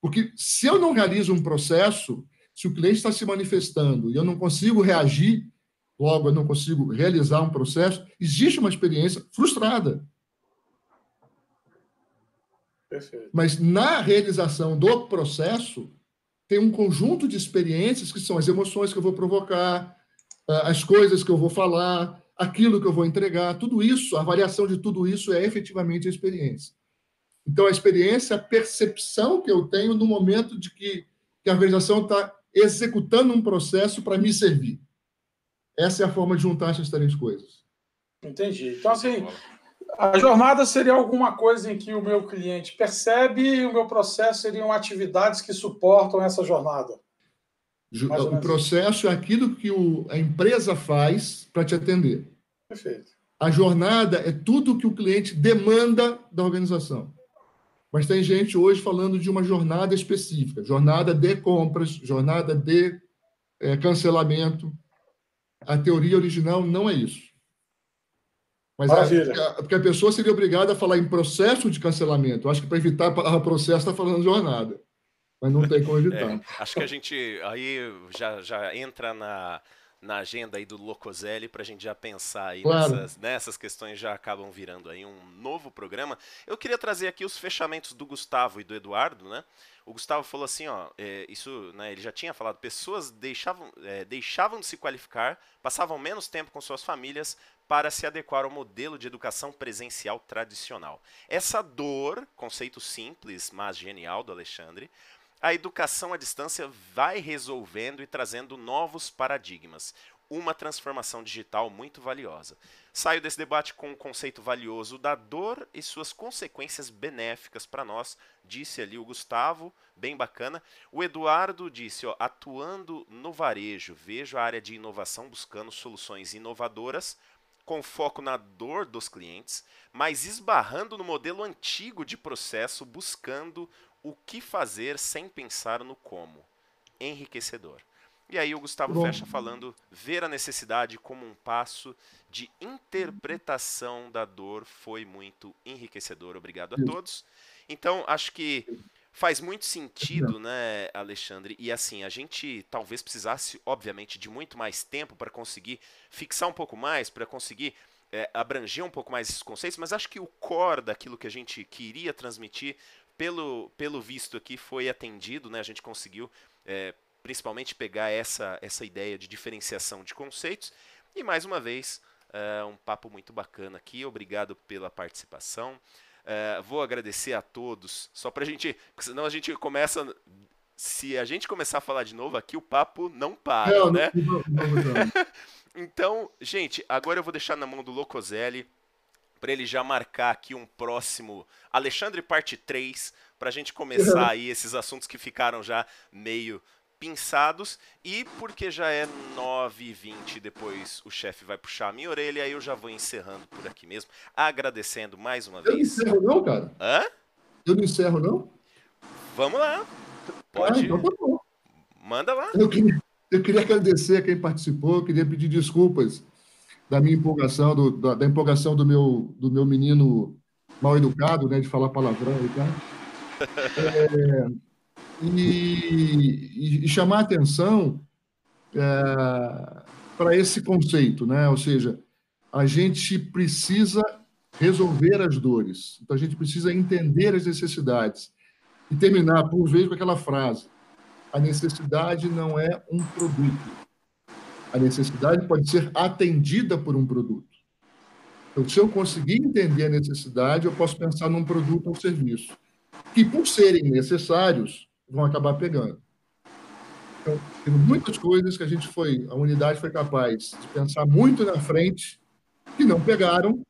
Speaker 3: Porque se eu não realizo um processo, se o cliente está se manifestando e eu não consigo reagir, logo eu não consigo realizar um processo, existe uma experiência frustrada.
Speaker 4: Perfeito.
Speaker 3: Mas na realização do processo, tem um conjunto de experiências que são as emoções que eu vou provocar, as coisas que eu vou falar, aquilo que eu vou entregar, tudo isso, a variação de tudo isso é efetivamente a experiência. Então, a experiência a percepção que eu tenho no momento de que que a organização está executando um processo para me servir. Essa é a forma de juntar essas três coisas.
Speaker 4: Entendi. Então, assim, a jornada seria alguma coisa em que o meu cliente percebe e o meu processo seriam atividades que suportam essa jornada.
Speaker 3: O processo é aquilo que o, a empresa faz para te atender.
Speaker 4: Perfeito.
Speaker 3: A jornada é tudo que o cliente demanda da organização. Mas tem gente hoje falando de uma jornada específica, jornada de compras, jornada de é, cancelamento. A teoria original não é isso. Mas a, porque a pessoa seria obrigada a falar em processo de cancelamento. Acho que para evitar a processo está falando jornada. Mas não tem como evitar. É,
Speaker 2: acho que a gente aí já, já entra na, na agenda aí do Locoselli para a gente já pensar aí claro. nessas, nessas questões já acabam virando aí um novo programa. Eu queria trazer aqui os fechamentos do Gustavo e do Eduardo, né? O Gustavo falou assim, ó, é, isso, né, ele já tinha falado, pessoas deixavam, é, deixavam de se qualificar, passavam menos tempo com suas famílias para se adequar ao modelo de educação presencial tradicional. Essa dor, conceito simples, mas genial do Alexandre, a educação à distância vai resolvendo e trazendo novos paradigmas. Uma transformação digital muito valiosa. Saio desse debate com um conceito valioso da dor e suas consequências benéficas para nós, disse ali o Gustavo, bem bacana. O Eduardo disse, ó, atuando no varejo, vejo a área de inovação buscando soluções inovadoras com foco na dor dos clientes, mas esbarrando no modelo antigo de processo, buscando o que fazer sem pensar no como. Enriquecedor. E aí o Gustavo Bom. fecha falando ver a necessidade como um passo de interpretação da dor foi muito enriquecedor. Obrigado a todos. Então, acho que faz muito sentido, né, Alexandre? E assim, a gente talvez precisasse, obviamente, de muito mais tempo para conseguir fixar um pouco mais, para conseguir é, abranger um pouco mais esses conceitos, mas acho que o core daquilo que a gente queria transmitir pelo, pelo visto aqui foi atendido, né? A gente conseguiu é, principalmente pegar essa, essa ideia de diferenciação de conceitos. E mais uma vez, é, um papo muito bacana aqui. Obrigado pela participação. É, vou agradecer a todos. Só para a gente. Senão a gente começa. Se a gente começar a falar de novo aqui, o papo não para, não, né? Não, não, então, gente, agora eu vou deixar na mão do Locoselli para ele já marcar aqui um próximo Alexandre parte 3, para a gente começar aí esses assuntos que ficaram já meio pinçados e porque já é 9h20 depois o chefe vai puxar a minha orelha aí eu já vou encerrando por aqui mesmo, agradecendo mais uma
Speaker 3: eu
Speaker 2: vez.
Speaker 3: Eu não encerro não, cara.
Speaker 2: Hã?
Speaker 3: Eu não encerro não?
Speaker 2: Vamos lá. Pode. Ah,
Speaker 3: então tá bom.
Speaker 2: Manda lá.
Speaker 3: Eu queria, eu queria agradecer a quem participou, queria pedir desculpas da minha empolgação, do, da, da, empolgação do meu, do meu menino mal educado, né, de falar palavrão e tal. É, e, e, chamar atenção é, para esse conceito, né? Ou seja, a gente precisa resolver as dores, então a gente precisa entender as necessidades e terminar por vez com aquela frase: a necessidade não é um produto, a necessidade pode ser atendida por um produto. Então, se eu conseguir entender a necessidade, eu posso pensar num produto ou serviço, que, por serem necessários, vão acabar pegando. Então, tem muitas coisas que a gente foi, a unidade foi capaz de pensar muito na frente, que não pegaram,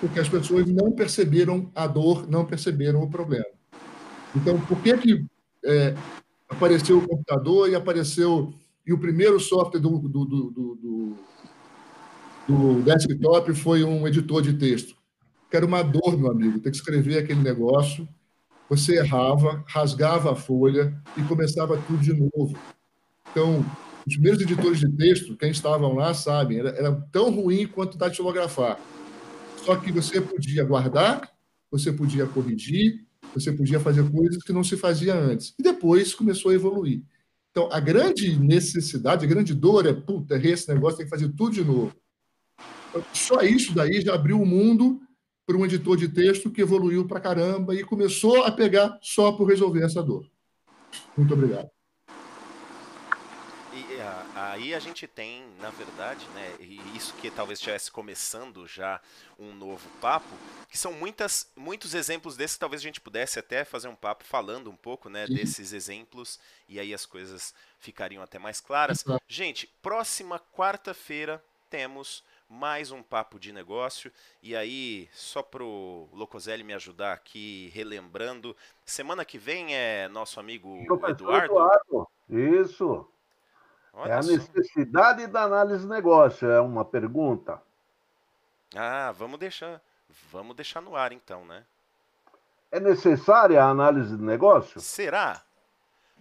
Speaker 3: porque as pessoas não perceberam a dor, não perceberam o problema. Então, por que que é, apareceu o computador e apareceu e o primeiro software do, do, do, do, do desktop foi um editor de texto. Que era uma dor, meu amigo, ter que escrever aquele negócio. Você errava, rasgava a folha e começava tudo de novo. Então, os primeiros editores de texto, quem estavam lá sabem, era, era tão ruim quanto datilografar. Só que você podia guardar, você podia corrigir, você podia fazer coisas que não se fazia antes. E depois começou a evoluir. Então, a grande necessidade, a grande dor é, puta, errei esse negócio, tem que fazer tudo de novo. Então, só isso daí já abriu o mundo para um editor de texto que evoluiu para caramba e começou a pegar só por resolver essa dor. Muito obrigado.
Speaker 2: E, aí a gente tem, na verdade, né, isso que talvez estivesse começando já um novo papo, que são muitas, muitos exemplos desses talvez a gente pudesse até fazer um papo falando um pouco, né, desses exemplos, e aí as coisas ficariam até mais claras. Gente, próxima quarta-feira temos mais um papo de negócio. E aí, só pro Locoselli me ajudar aqui, relembrando, semana que vem é nosso amigo Eduardo. Eduardo.
Speaker 8: Isso. Olha é a necessidade da análise de negócio, é uma pergunta.
Speaker 2: Ah, vamos deixar, vamos deixar no ar então, né?
Speaker 8: É necessária a análise de negócio?
Speaker 2: Será?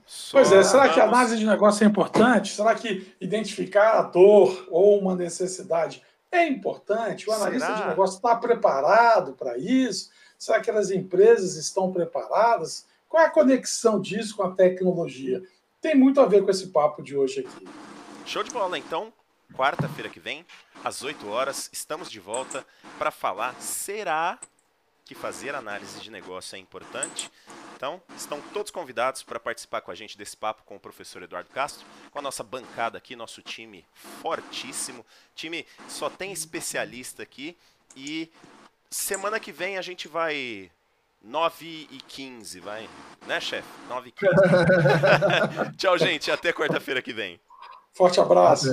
Speaker 4: Só pois é, será vamos... que a análise de negócio é importante? Será que identificar a dor ou uma necessidade é importante? O analista Será? de negócio está preparado para isso? Será que as empresas estão preparadas? Qual é a conexão disso com a tecnologia? Tem muito a ver com esse papo de hoje aqui.
Speaker 2: Show de bola, então. Quarta-feira que vem, às 8 horas, estamos de volta para falar: será que fazer análise de negócio é importante? Então, estão todos convidados para participar com a gente desse papo com o professor Eduardo Castro, com a nossa bancada aqui, nosso time fortíssimo. Time só tem especialista aqui e semana que vem a gente vai 9 e 15, vai. Né, chefe? 9 e 15. Tchau, gente. Até quarta-feira que vem.
Speaker 4: Forte abraço.